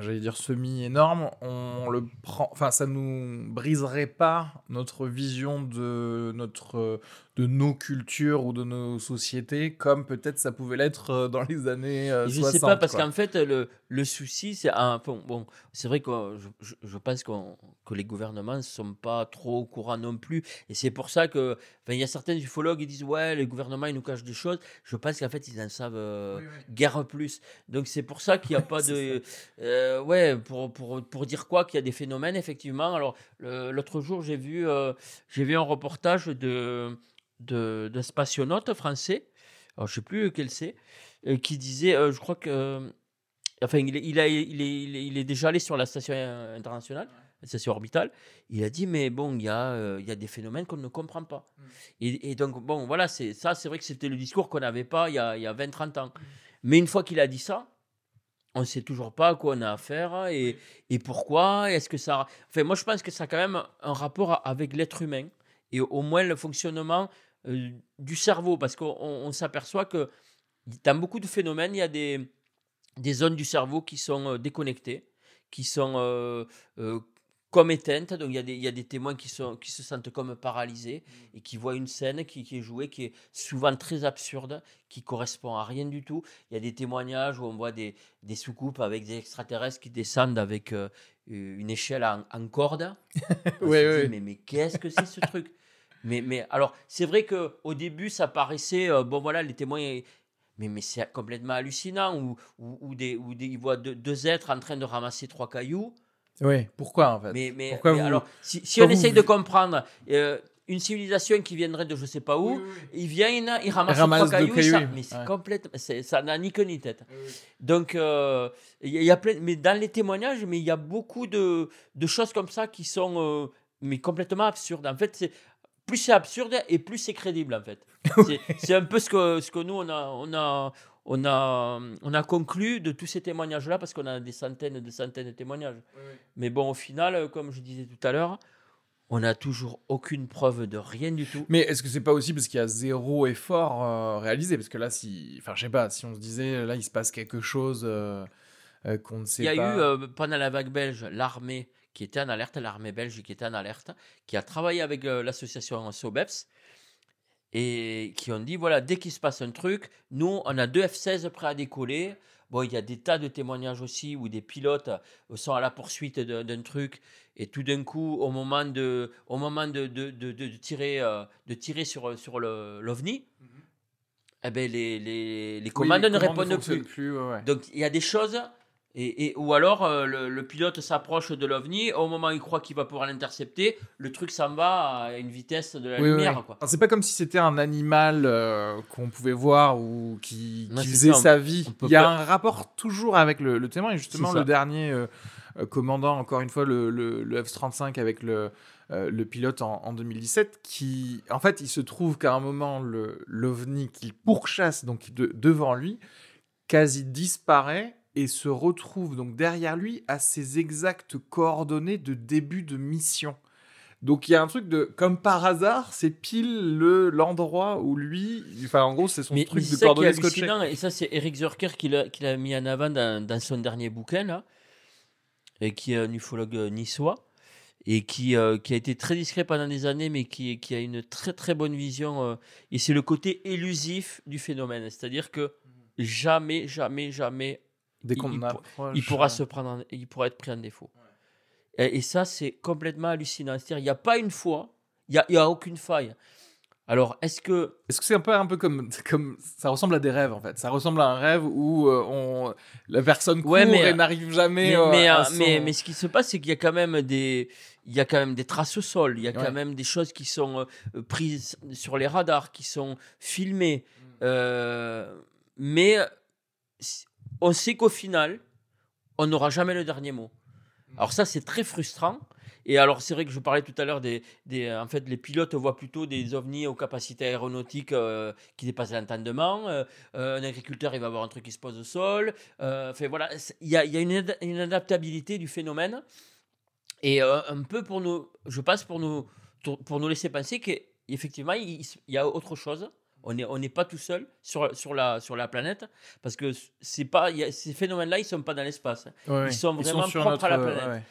j'allais dire semi-énormes, on le prend, enfin, ça nous briserait pas notre vision de notre de nos cultures ou de nos sociétés, comme peut-être ça pouvait l'être euh, dans les années euh, Et 60. je sais pas, parce qu'en fait, le, le souci, c'est bon, bon c'est vrai que je, je- je pense qu'on- que les gouvernements ne sont pas trop au courant non plus. Et c'est pour ça que, il y a certains ufologues qui disent, ouais, les gouvernements, ils nous cachent des choses. Je pense qu'en fait, ils en savent euh, Oui, oui. guère plus. Donc, c'est pour ça qu'il n'y a pas de. euh, ouais, pour, pour, pour dire quoi Qu'il y a des phénomènes, effectivement. Alors, l'autre jour, j'ai vu, euh, j'ai vu un reportage de, de, d'un spationaute français. Alors, je sais plus lequel c'est euh, qui disait, euh, je crois que, enfin, il a, il, est, il, est, il est déjà allé sur la station euh, internationale, la station orbitale. Il a dit, mais bon, il y, a, euh, il y a des phénomènes qu'on ne comprend pas. Et, et donc, bon, voilà, c'est ça, c'est vrai que c'était le discours qu'on n'avait pas il y a, il y a 20-30 ans. Mais une fois qu'il a dit ça, on ne sait toujours pas à quoi on a affaire et, et pourquoi. Est-ce que ça. Enfin, moi, je pense que ça a quand même un rapport avec l'être humain et au moins le fonctionnement euh, du cerveau, parce qu'on on- on s'aperçoit que dans beaucoup de phénomènes, il y a des, des zones du cerveau qui sont euh, déconnectées, qui sont euh, euh, comme éteintes. Donc il y, a des, il y a des témoins qui, sont, qui se sentent comme paralysés et qui voient une scène qui, qui est jouée, qui est souvent très absurde, qui correspond à rien du tout. Il y a des témoignages où on voit des, des soucoupes avec des extraterrestres qui descendent avec euh, une échelle en, en corde. Dit, ouais. mais, mais qu'est-ce que c'est ce truc? Mais, mais alors, c'est vrai que au début, ça paraissait, euh, bon voilà, les témoins, mais, mais c'est complètement hallucinant, où, où, où des, où des, ils voient deux, deux êtres en train de ramasser trois cailloux. Oui, pourquoi en fait? Mais, mais, Pourquoi mais vous- alors, si, on vous- essaye de comprendre euh, une civilisation qui viendrait de je sais pas où, ils viennent, ils ramassent Ramasse trois cailloux, ça- mais c'est ouais. complètement, ça n'a ni queue ni tête. Donc, euh, il y, a- il y a plein, mais dans les témoignages, mais il y a beaucoup de, de choses comme ça qui sont euh, mais complètement absurdes. En fait, c'est plus c'est absurde et plus c'est crédible en fait. C'est- un peu ce que, ce que nous on a, on a, on a, on a conclu de tous ces témoignages là parce qu'on a des centaines et des centaines de témoignages. Mais bon, au final, comme je disais tout à l'heure, on n'a toujours aucune preuve de rien du tout. Mais est-ce que c'est pas aussi parce qu'il y a zéro effort euh, réalisé? Parce que là, si. Enfin, je sais pas, si on se disait, là, il se passe quelque chose euh, euh, qu'on ne sait Il y a pas. eu, pendant la vague belge, l'armée qui était en alerte, l'armée belge qui était en alerte, qui a travaillé avec euh, l'association SOBEPS et qui ont dit voilà, dès qu'il se passe un truc, nous, on a deux F-16 prêts à décoller. Bon, il y a des tas de témoignages aussi où des pilotes euh, sont à la poursuite d'un truc et tout d'un coup, au moment de, au moment de, de, de, de tirer, euh, de tirer sur, sur l'OVNI, eh ben, les, les, les Oui, commandes les ne commandes répondent plus. plus, ouais, ouais. Donc il y a des choses, et, et- ou alors euh, le, le pilote s'approche de l'OVNI, au moment où il croit qu'il va pouvoir l'intercepter, le truc s'en va à une vitesse de la Oui, lumière. oui. C'est pas comme si c'était un animal euh, qu'on pouvait voir ou qui, faisait ça, on- sa vie. Il y a pas- un rapport toujours avec le, le témoin. Et justement, le dernier euh, commandant, encore une fois, le, le- le F-35 avec le, euh, le pilote en, en 2017, qui, en fait, il se trouve qu'à un moment, l'OVNI qu'il pourchasse donc de- devant lui, quasi disparaît et se retrouve donc derrière lui à ses exactes coordonnées de début de mission. Donc il y a un truc de comme par hasard, c'est pile le l'endroit où lui, enfin en gros c'est son Mais, truc de coordonnées scotché. et ça c'est Eric Zurker qui l'a qui l'a mis en avant dans, dans son dernier bouquin, là, et qui est un ufologue euh, niçois, et qui, euh, qui a été très discret pendant des années, mais qui, qui a une très très bonne vision, euh, et c'est le côté élusif du phénomène, c'est-à-dire que jamais, jamais, jamais Dès il- qu'on il approche, il pourra se prendre en- il pourra être pris en défaut. Et, et ça, c'est complètement hallucinant. C'est-à-dire, il n'y a pas une fois, il n'y a, y a aucune faille. Alors, est-ce que. Est-ce que c'est un peu un peu comme comme ça ressemble à des rêves en fait. Ça ressemble à un rêve où euh, on la personne court Ouais, mais- et n'arrive jamais. Mais, euh, mais, à son- mais, mais ce qui se passe, c'est qu'il y a quand même des. Il y a quand même des traces au sol, il y a quand même des choses qui sont euh, prises sur les radars, qui sont filmées. Mm. Mais on sait qu'au final, on n'aura jamais le dernier mot. Alors ça, c'est très frustrant. Et alors, c'est vrai que je parlais tout à l'heure des, des- En fait, les pilotes voient plutôt des ovnis aux capacités aéronautiques euh, qui dépassent l'entendement. Euh, euh, un agriculteur, il va avoir un truc qui se pose au sol. Euh, voilà, il y a, une, ad- une adaptabilité du phénomène. Et euh, un peu pour nous... Je passe pour nous, pour nous laisser penser qu'effectivement, il y a autre chose. On n'est on n'est pas tout seul sur, sur, la, sur la planète parce que c'est pas, il y a- ces phénomènes-là, ils ne sont pas dans l'espace. Ouais. ils sont vraiment sur propres à la planète. ouais.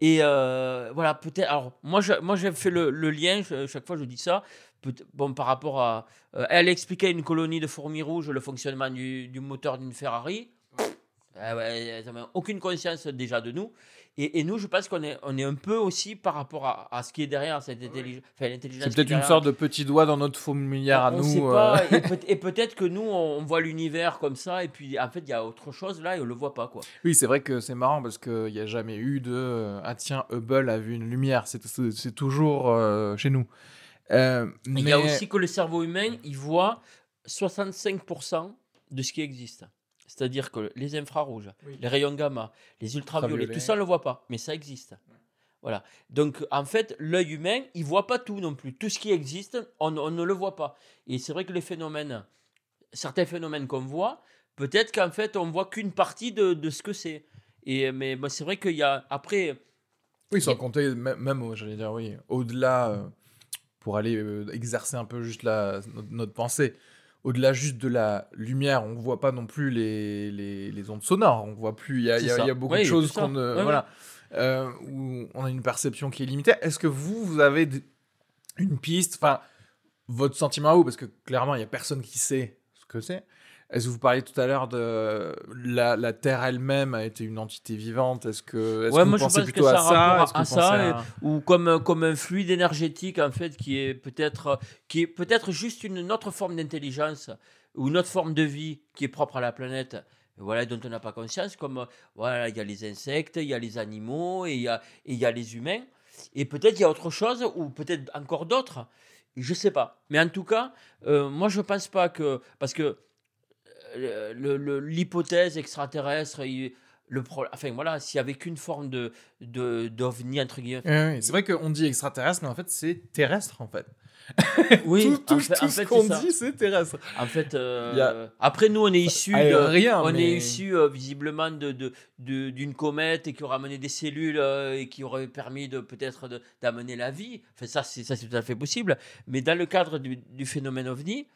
Et euh, voilà, peut-être. Alors, moi, je- moi j'ai fait le, le lien, je- chaque fois je dis ça. bon, par rapport à. euh, elle expliquait une colonie de fourmis rouges, le fonctionnement du, du moteur d'une Ferrari. Ouais, elles n'avaient aucune conscience déjà de nous. Et, et nous, je pense qu'on est, on est un peu aussi par rapport à, à ce qui est derrière cette intelligence. Enfin, l'intelligence C'est peut-être une sorte de petit doigt dans notre fourmilière à on nous. sait euh, pas, et peut- et peut-être que nous, on, voit l'univers comme ça, et puis en fait, il y a autre chose là, et on le voit pas, quoi. Oui, c'est vrai que c'est marrant parce qu'il n'y a jamais eu de euh, Ah tiens, Hubble a vu une lumière. C'est- C'est c'est toujours euh, chez nous. Euh, Il y a mais- aussi que le cerveau humain, il voit 65% de ce qui existe. C'est-à-dire que les infrarouges, Oui. les rayons gamma, les ultraviolets, tout ça, on ne le voit pas, mais ça existe. Voilà. Donc, en fait, l'œil humain, il voit pas tout non plus. Tout ce qui existe, on, on ne le voit pas. Et c'est vrai que les phénomènes, certains phénomènes qu'on voit, peut-être qu'en fait, on voit qu'une partie de, de ce que c'est. Et mais bon, c'est vrai qu'il y a après. Oui, sans a- compter, mê- même, euh, j'allais dire, oui, au-delà, euh, pour aller euh, exercer un peu juste la, notre, notre pensée, au-delà juste de la lumière, on ne voit pas non plus les, les, les ondes sonores, on voit plus, il y a, y y beaucoup Ouais, de y choses qu'on. Ouais, voilà, euh, où on a une perception qui est limitée. Est-ce que vous, vous avez une piste, enfin, votre sentiment à vous, parce que clairement, il n'y a personne qui sait ce que c'est. Est-ce que vous parliez tout à l'heure de la, la Terre elle-même a été une entité vivante? Est-ce que, est Ouais, que vous moi, je pensez pense que plutôt à ça à ça, à- ou comme un- comme un fluide énergétique en fait qui est peut-être qui est peut-être juste une autre forme d'intelligence ou une autre forme de vie qui est propre à la planète voilà dont on n'a pas conscience comme voilà il y a les insectes il y a les animaux et il y a et il y a les humains. Et peut-être il y a autre chose ou peut-être encore d'autres. Je sais pas. Mais en tout cas euh, moi je pense pas que parce que l'hypothèse extraterrestre il- le pro- enfin voilà s'il y avait qu'une forme de d'ovni entre guillemets Oui, oui, C'est vrai qu'on dit extraterrestre, mais en fait, c'est terrestre, en fait. oui tout tout, en fait, tout en ce qu'on dit, c'est terrestre. En fait, euh, a- après nous, on est issu de, Aérien, on mais- est issu euh, visiblement de, de- de- d'une comète et qui aura amené des cellules euh, et qui aurait permis de peut-être d'amener la vie. Enfin, ça, c'est ça, c'est tout à fait possible. Mais dans le cadre du, du phénomène ovni,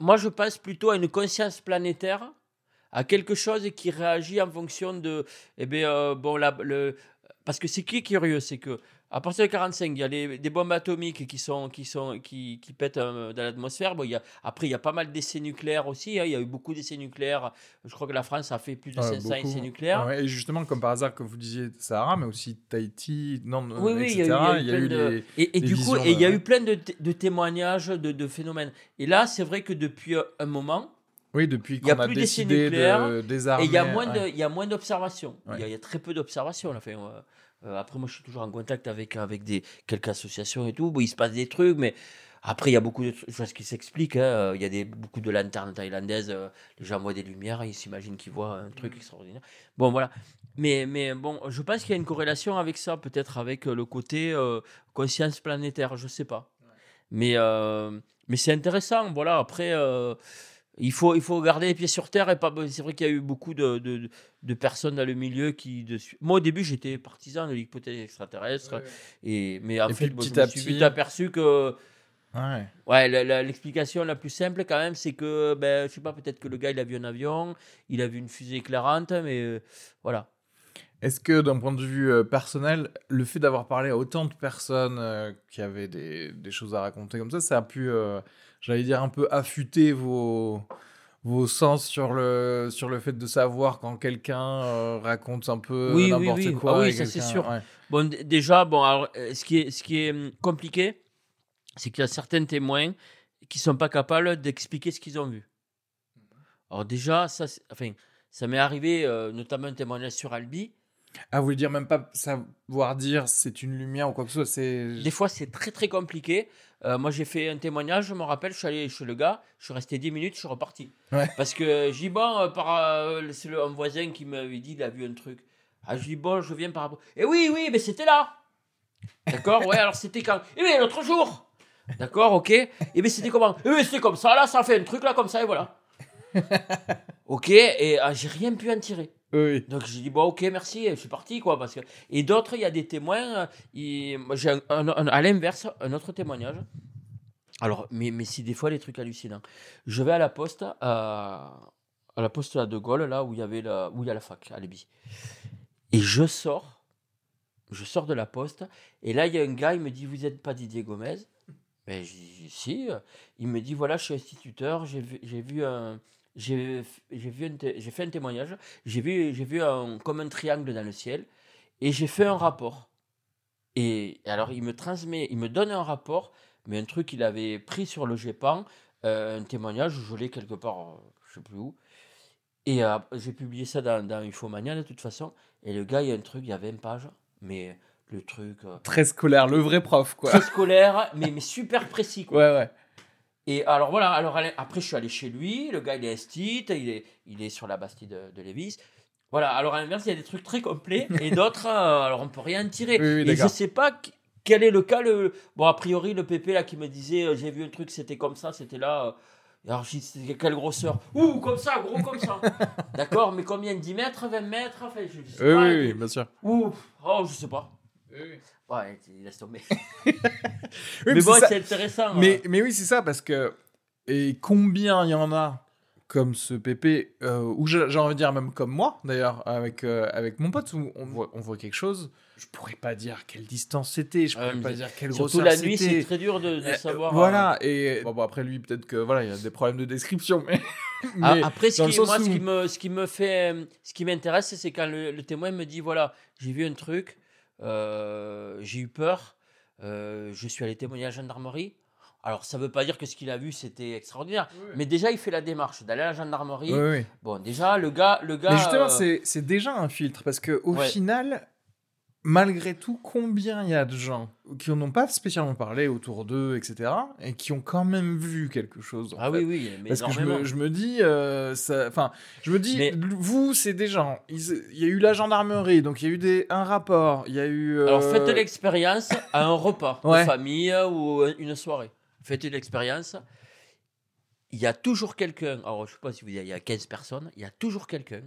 moi, je pense plutôt à une conscience planétaire, à quelque chose qui réagit en fonction de, eh bien, euh, bon, parce que c'est qui est curieux, c'est que à partir de 45, il y a les- des bombes atomiques qui sont qui sont qui, qui pètent euh, dans l'atmosphère. Bon, il y a, après, il y a pas mal d'essais nucléaires aussi. hein. Il y a eu beaucoup d'essais nucléaires. Je crois que la France a fait plus de Ouais, 500 beaucoup. essais nucléaires. Ah ouais, et justement, comme par hasard, comme vous disiez Sahara, mais aussi Tahiti, non, Oui, oui, il y a eu- etc., il y a eu plein de- les- Et, du coup, il y a eu plein de, témoignages de, de phénomènes. Et là, c'est vrai que depuis euh, un moment, Oui, depuis y a qu'on a, plus d'essais décidé nucléaires, de désarmer. Et il y a moins ouais. d'observations. Il, y a- Ouais. il y a très peu d'observations. Enfin, euh, euh, après, moi, je suis toujours en contact avec, avec des, quelques associations et tout. Bon, il se passe des trucs, mais après, il y a beaucoup de choses qui s'expliquent. hein. Il y a des, beaucoup de lanternes thaïlandaises. euh, Les gens voient des lumières, ils s'imaginent qu'ils voient un truc extraordinaire. Bon, voilà. Mais, mais bon, je pense qu'il y a une corrélation avec ça, peut-être avec euh, le côté euh, conscience planétaire, je sais pas. Mais, euh, mais c'est intéressant. Voilà, après. Il faut, il faut garder les pieds sur terre et pas. C'est vrai qu'il y a eu beaucoup de, de, de personnes dans le milieu qui. De... Moi, au début, j'étais partisan de l'hypothèse extraterrestre. Et, mais en Et fait, puis, bon, je petit me à suis petit- vite aperçu que. Ouais. Ouais, la- la- l'explication la, plus simple, quand même, c'est que. Ben, je sais pas, peut-être que le gars, il a vu un avion, il a vu une fusée éclairante, mais euh, voilà. Est-ce que d'un point de vue euh, personnel, le fait d'avoir parlé à autant de personnes euh, qui avaient des, des choses à raconter comme ça, ça a pu, euh, j'allais dire, un peu affûter vos, vos sens sur le, sur le fait de savoir quand quelqu'un raconte un peu Oui, n'importe oui. quoi Ah oui, ça, c'est sûr. ouais. Bon, déjà, bon, alors, ce qui est, ce qui est hum, compliqué, c'est qu'il y a certains témoins qui sont pas capables d'expliquer ce qu'ils ont vu. Alors déjà, ça, enfin, ça m'est arrivé, notamment un témoignage sur Albi. Ah, vous voulez dire même pas savoir dire c'est une lumière ou quoi que ce soit, c'est... Des fois, c'est très très compliqué. Euh, moi, j'ai fait un témoignage, je me rappelle, je suis allé chez le gars, je suis resté 10 minutes, je suis reparti. Ouais. Parce que j'ai dit, bon, euh, par, euh, c'est le, un voisin qui m'avait dit, il a vu un truc. Ah, je dis, bon, je viens par rapport. Et oui, oui, mais c'était là. D'accord Ouais, alors c'était quand? Eh bien, l'autre jour. D'accord, ok. Et bien, c'était comment? Eh bien, c'était comme ça, là, ça fait un truc là, comme ça, et voilà. ok, et ah, j'ai rien pu en tirer. Donc j'ai dit bon ok merci je suis parti quoi parce que et d'autres il y a des témoins euh, j'ai un- un- un- à l'inverse un autre témoignage alors mais mais c'est des fois des trucs hallucinants je vais à la poste à, à la poste De Gaulle là où il y a la fac à Léby et je sors je sors de la poste, et là, il y a un gars, il me dit Vous n'êtes pas Didier Gomez? Ben, je dis Si. Il me dit Voilà, je suis instituteur, j'ai vu, vu un. J'ai fait un témoignage, j'ai vu, j'ai vu un, comme un triangle dans le ciel, et j'ai fait un rapport. Et alors, il me transmet, il me donne un rapport, mais un truc qu'il avait pris sur le GEPAN, euh, un témoignage, je l'ai quelque part, euh, je sais plus où. Et euh, j'ai publié ça dans, dans Infomania de toute façon. Et le gars, il y a un truc, il y a 20 pages, mais le truc euh, Très scolaire, le vrai prof, quoi. très scolaire, mais, mais super précis. Quoi. Ouais, ouais. Et alors voilà, alors après je suis allé chez lui, le gars il est esthite, il est, il est sur la Bastille de, de Lévis. Voilà, alors à l'inverse, il y a des trucs très complets et d'autres, euh, alors on peut rien en tirer. Oui, oui, et je sais pas qu- quel est le cas. Le... Bon, a priori, le PP là qui me disait, euh, j'ai vu un truc, c'était comme ça, c'était là. euh, alors quelle grosseur? Ouh, comme ça, gros comme ça. D'accord, mais combien? 10 mètres, 20 mètres? Enfin, je, je sais Oui, pas. oui, oui, bien sûr. Ouh, oh, je sais pas. Oui, oui. Ouais, laisse tomber. Oui, mais mais bon, c'est intéressant. Mais, mais oui, c'est ça, parce que. Et combien il y en a comme ce PP, euh, ou j'ai envie de dire même comme moi, d'ailleurs, avec, euh, avec mon pote, où on voit, on voit quelque chose, je pourrais pas dire quelle distance c'était, je pourrais mais pas dire quelle Surtout grosseur la nuit, c'était. c'est très dur de, de Euh, savoir. Voilà, et bon, bon, après lui, peut-être que voilà, il y a des problèmes de description, mais. Mais après, ce qui, moi, ce qui me, ce qui me fait, euh, ce qui m'intéresse, c'est quand le, le témoin me dit voilà, j'ai vu un truc, euh, j'ai eu peur, euh, je suis allé témoigner à la gendarmerie. Alors, ça veut pas dire que ce qu'il a vu c'était extraordinaire, mais déjà il fait la démarche d'aller à la gendarmerie. Oui, oui. Bon, déjà le gars, le gars. Mais justement, euh, c'est- c'est déjà un filtre parce que au Ouais. final, malgré tout, combien il y a de gens qui n'ont pas spécialement parlé autour d'eux, etc., et qui ont quand même vu quelque chose. en Ah fait. oui, oui, mais Parce que je me, je me dis, euh, enfin, je me dis, Mais- vous, c'est des gens. Il y a eu la gendarmerie, donc il y a eu des, un rapport, il y a eu. Alors euh, faites l'expérience à un repas Ouais. de famille ou une soirée. Faites l'expérience. Il y a toujours quelqu'un, alors je sais pas si vous il y a 15 personnes, il y a toujours quelqu'un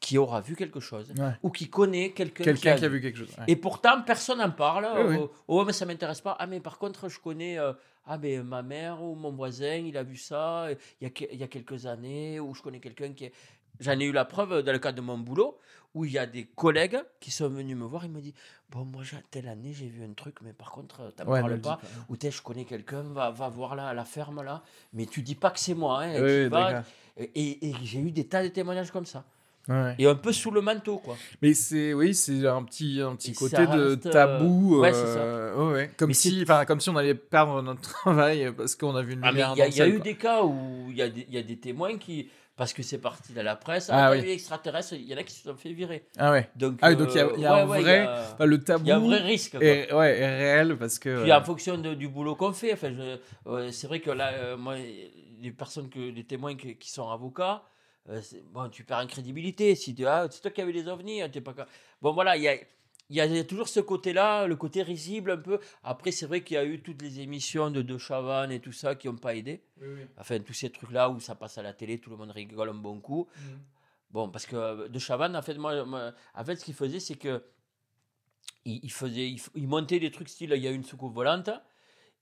qui aura vu quelque chose Ouais. ou qui connaît quelqu'un qui a vu quelque chose. ouais. Et pourtant, personne n'en parle. Oui, oui. Oh, oh, mais ça m'intéresse pas. Ah, mais par contre, je connais euh, ah, mais ma mère ou mon voisin, il a vu ça il y a, il y a quelques années, ou je connais quelqu'un qui est. J'en ai eu la preuve dans le cadre de mon boulot, où il y a des collègues qui sont venus me voir. Ils me disent Bon, moi, telle année, j'ai vu un truc, mais par contre, t'en Ouais, parles le dis pas. Ou t'es, je connais quelqu'un, va, va voir là, à la ferme là. Mais tu dis pas que c'est moi. Hein, Oui, et j'ai eu des tas de témoignages comme ça. Ouais. Et un peu sous le manteau, quoi. Mais c'est oui, c'est un petit un petit Et côté ça de reste, euh, tabou. ouais, euh, ouais, ouais. Comme Mais si, enfin, comme si on allait perdre notre travail parce qu'on a vu une Ah, lumière il y a, y a eu des cas où il y, a des- il y a des témoins qui, parce que c'est parti dans la presse, Ah ah, oui. vu l'extraterrestre, il y en a qui se sont fait virer. Ah ouais. Donc, Ah oui, donc il y a- il y a un vrai- a- le tabou il y a un vrai risque. quoi. est, ouais, est réel parce que. Puis euh, en fonction de- du boulot qu'on fait, enfin, ouais, c'est vrai que là, euh, moi, les personnes, que, les témoins qui, qui sont avocats, euh, bon, tu perds en crédibilité. Si tu ah, c'est toi qui vu les ovnis, hein, t'es pas. Bon, voilà, il y a, y a toujours ce côté-là, le côté risible un peu. Après, c'est vrai qu'il y a eu toutes les émissions de De Chavannes et tout ça qui n'ont pas aidé. Enfin, tous ces trucs-là où ça passe à la télé, tout le monde rigole un bon coup. Bon, parce que euh, De Chavannes, en fait, moi, moi- en fait, ce qu'il faisait, c'est que il, il faisait, il montait des trucs style, il y a une soucoupe volante,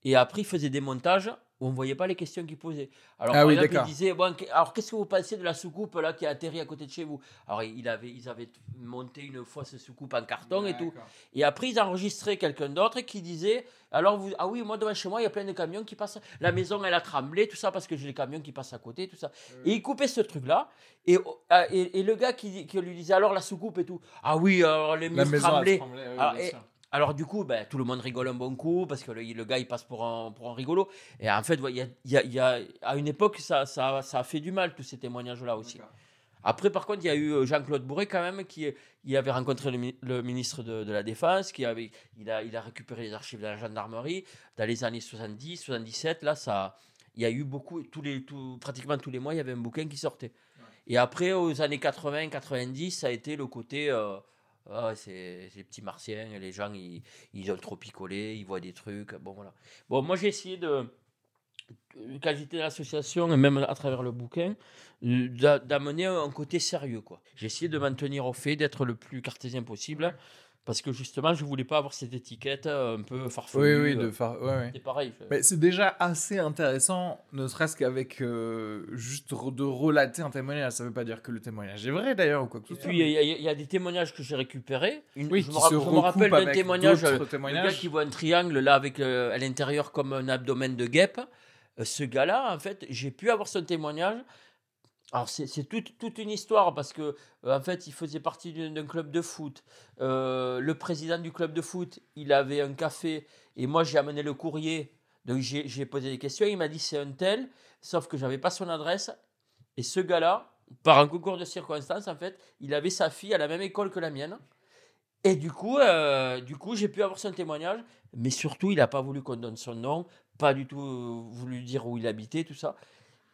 et après, il faisait des montages où on ne voyait pas les questions qu'il posait. Alors, Ah par oui, exemple, il disait, bon, alors, qu'est-ce que vous pensez de la soucoupe là qui a atterri à côté de chez vous? Alors, il avait, ils avaient monté une fausse soucoupe en carton et tout. Et après, ils enregistraient quelqu'un d'autre qui disait Alors, vous, ah oui, moi, devant chez moi, il y a plein de camions qui passent. La maison, elle a tremblé, tout ça, parce que j'ai les camions qui passent à côté, tout ça. Et il coupait ce truc-là. Et, ah, et, et le gars qui, qui lui disait Alors, la soucoupe et tout. Ah oui, alors les murs tremblaient. oui, Alors, du coup, ben, tout le monde rigole un bon coup parce que le, le gars il passe pour un, pour un rigolo. Et en fait, il y a, y a- y a- à une époque, ça, ça, ça a fait du mal tous ces témoignages-là aussi. Après, par contre, il y a eu euh, Jean-Claude Bourré quand même qui il avait rencontré le, mi- le ministre de, de la Défense, qui avait, il, a, il a récupéré les archives de la gendarmerie dans les années 70, 77. Là, ça, il y a eu beaucoup, tous les, tout- pratiquement tous les mois, il y avait un bouquin qui sortait. Et après, aux années 80, 90, ça a été le côté. euh, ah, c'est les petits martiens, les gens ils, ils ont trop picolé, ils voient des trucs. Bon, voilà. Bon, moi j'ai essayé de. Quand j'étais dans l'association, et même à travers le bouquin, d'a- d'amener un côté sérieux. J'ai essayé de m'en tenir au fait, d'être le plus cartésien possible. Parce que justement, je voulais pas avoir cette étiquette euh, un peu farfelue. Oui, oui, de euh. Ouais, ouais. C'est pareil. Mais c'est déjà assez intéressant, ne serait-ce qu'avec euh, juste de relater un témoignage. Ça veut pas dire que le témoignage est vrai d'ailleurs ou quoi que ce Et soit. puis, il y, a- il y a des témoignages que j'ai récupérés. Une- Oui, je, qui me, ra- se je me rappelle d'un témoignage. Le gars qui voit un triangle là avec euh, à l'intérieur comme un abdomen de guêpe. Euh, ce gars-là, en fait, j'ai pu avoir son témoignage. Alors, c'est toute, une histoire parce que, euh, en fait, il faisait partie d'un club de foot. Euh, le président du club de foot, il avait un café et moi, j'ai amené le courrier. Donc, j'ai posé des questions. Il m'a dit c'est un tel, sauf que j'avais pas son adresse. Et ce gars-là, par un concours de circonstances, en fait, il avait sa fille à la même école que la mienne. Et du coup, euh, du coup, j'ai pu avoir son témoignage, mais surtout, il n'a pas voulu qu'on donne son nom, pas du tout voulu dire où il habitait, tout ça.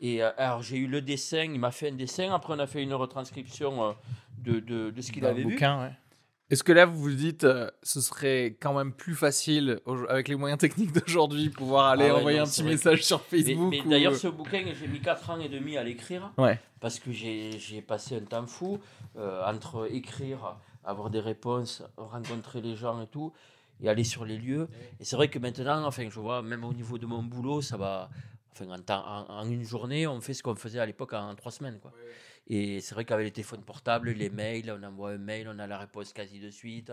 Et euh, alors, j'ai eu le dessin, il m'a fait un dessin, après on a fait une retranscription euh, de, de, de ce qu'il avait vu. bouquin, ouais. Est-ce que là, vous vous dites, euh, ce serait quand même plus facile, avec les moyens techniques d'aujourd'hui, pouvoir aller Ah ouais, envoyer non, un petit message sur Facebook mais ou- d'ailleurs, ce bouquin, j'ai mis 4 ans et demi à l'écrire. Ouais. Parce que j'ai j'ai passé un temps fou euh, entre écrire, avoir des réponses, rencontrer les gens et tout, et aller sur les lieux. Et c'est vrai que maintenant, enfin, je vois, même au niveau de mon boulot, ça va. Enfin, en, temps- en- en une journée, on fait ce qu'on faisait à l'époque en, trois semaines. Quoi. Et c'est vrai qu'avec les téléphones portables, les mails, on envoie un mail, on a la réponse quasi de suite.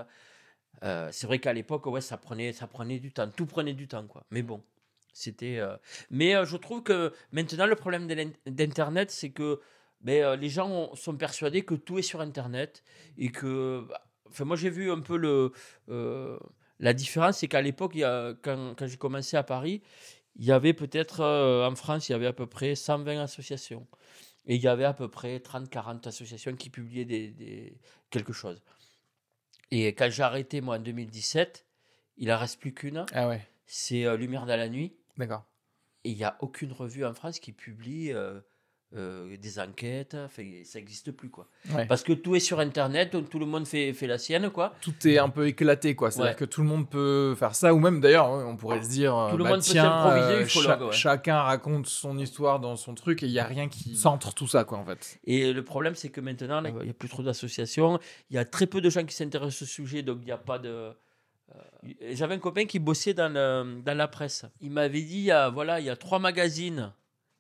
Euh, c'est vrai qu'à l'époque, ouais, ça prenait, ça prenait du temps. Tout prenait du temps, quoi. Mais bon, c'était. euh, Mais euh, je trouve que maintenant, le problème d'Internet, c'est que ben, les gens ont- sont persuadés que tout est sur Internet et que. bah, Enfin, moi, j'ai vu un peu le. la différence, c'est qu'à l'époque, quand j'ai commencé à Paris, il y avait peut-être euh, en France, il y avait à peu près 120 associations. Et il y avait à peu près 30-40 associations qui publiaient des, des- quelque chose. Et quand j'ai arrêté, moi, en 2017, il en reste plus qu'une. Ah ouais, C'est euh, Lumière dans la nuit. d'accord. Et il n'y a aucune revue en France qui publie euh, euh, des enquêtes. Enfin, ça n'existe plus, quoi. Ouais. Parce que tout est sur Internet, donc tout le monde fait, fait la sienne, quoi. Tout est un peu éclaté, quoi. C'est-à-dire Ouais. que tout le monde peut faire ça, ou même d'ailleurs, on pourrait se dire, Tout le bah, monde peut tiens, s'improviser euh, ufologue, cha- ouais. chacun raconte son histoire dans son truc et il y a rien qui centre tout ça, quoi, en fait. Et le problème, c'est que maintenant, là, il n'y a plus trop d'associations. Il y a très peu de gens qui s'intéressent au sujet, donc il n'y a pas de. euh, J'avais un copain qui bossait dans, le- dans la presse. Il m'avait dit il y a, voilà, il y a trois magazines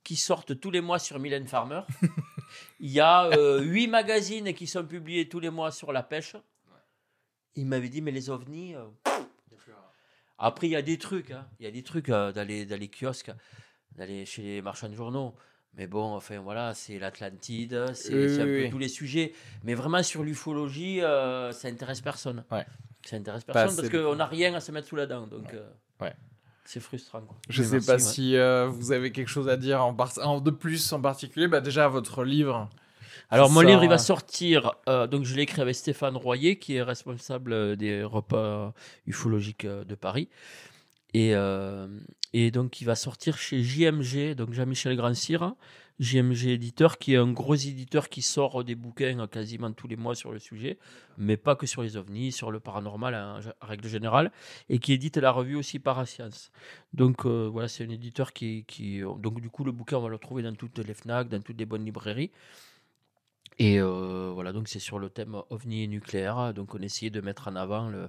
qui sortent tous les mois sur Mylène Farmer. il y a euh, huit magazines qui sont publiés tous les mois sur la pêche. Il m'avait dit mais les ovnis. euh, Après, il y a des trucs. hein. Il y a des trucs euh, dans, les, dans les kiosques, d'aller chez les marchands de journaux. Mais bon, enfin voilà, c'est l'Atlantide, c'est Oui, un oui, peu oui. tous les sujets. Mais vraiment, sur l'ufologie, euh, ça intéresse personne. Ouais. Ça intéresse personne c'est parce qu'on n'a rien à se mettre sous la dent. Donc, Ouais. C'est frustrant. Quoi. Je Mais sais merci, pas ouais. si euh, vous avez quelque chose à dire en, par- en- de plus en particulier. Bah, déjà, votre livre. Alors, mon livre, il va sortir. euh, donc, je l'ai écrit avec Stéphane Royer, qui est responsable euh, des repas ufologiques de Paris. Et, euh, et donc, il va sortir chez JMG, donc Jean-Michel Grand-Cyr, JMG éditeur, qui est un gros éditeur qui sort des bouquins quasiment tous les mois sur le sujet, mais pas que sur les ovnis, sur le paranormal en règle générale, et qui édite la revue aussi Parascience. Donc, euh, voilà, c'est un éditeur qui, qui. Donc, du coup, le bouquin, on va le trouver dans toutes les Fnac, dans toutes les bonnes librairies. Et euh, voilà, donc c'est sur le thème ovni et nucléaire. Donc on essayait de mettre en avant le,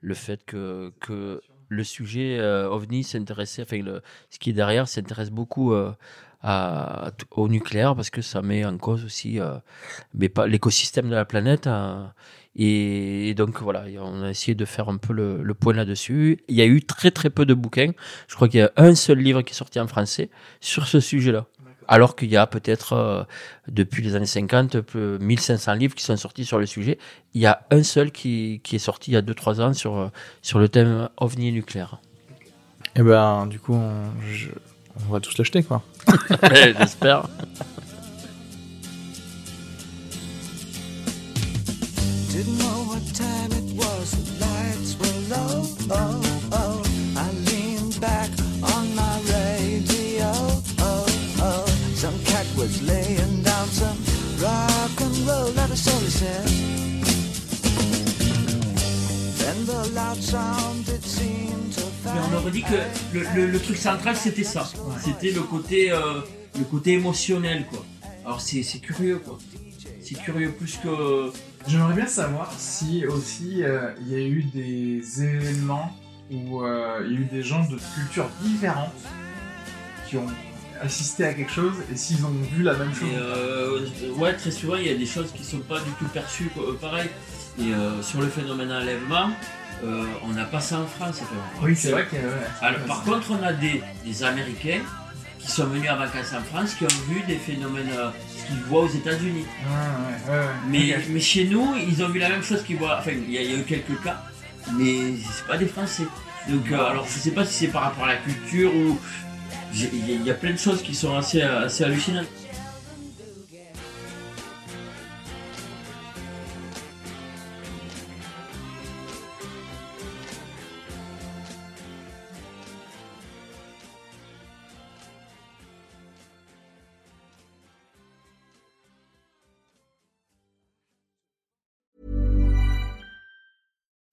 le fait que, que le sujet euh, ovni s'intéressait, enfin le, ce qui est derrière s'intéresse beaucoup euh, à, au nucléaire parce que ça met en cause aussi euh, l'écosystème de la planète. hein. et, et donc voilà, on a essayé de faire un peu le, le point là-dessus. Il y a eu très très peu de bouquins. Je crois qu'il y a un seul livre qui est sorti en français sur ce sujet-là. Alors qu'il y a peut-être, euh, depuis les années 50, peu- 1500 livres qui sont sortis sur le sujet. Il y a un seul qui, qui est sorti il y a 2-3 ans sur, euh, sur le thème ovni nucléaire. Et ben, du coup, on, je- on va tous l'acheter, quoi. Eh, j'espère. Didn't know what time it was, the lights were low. Oh, oh. I leaned back on my radio. Oh, oh. Some cat was laying down some rock and roll, is all he said. Then the loud sound it seemed to on aurait dit que le, le- le truc central c'était ça. C'était le côté, euh, le côté émotionnel quoi. Alors c'est c'est curieux quoi. C'est curieux plus que J'aimerais bien savoir si aussi euh, il y a eu des événements où euh, il y a eu des gens de cultures différentes qui ont assisté à quelque chose et s'ils ont vu la même chose. Ouais, très souvent, il y a des choses qui sont pas du tout perçues quoi, pareil. Et sur le phénomène enlèvement, euh, on n'a pas ça en France. Oui, c'est vrai que. Alors, par contre, on a des, des Américains qui sont venus en vacances en France, qui ont vu des phénomènes euh, qu'ils voient aux États-Unis. Ouais, ouais, ouais, ouais. Mais, chez nous, ils ont vu la même chose qu'ils voient. Enfin, il y, a- il y a eu quelques cas, mais c'est pas des Français. Donc, euh, alors, je sais pas si c'est par rapport à la culture ou. j'ai- Il y, a- il y a plein de choses qui sont assez, assez hallucinantes.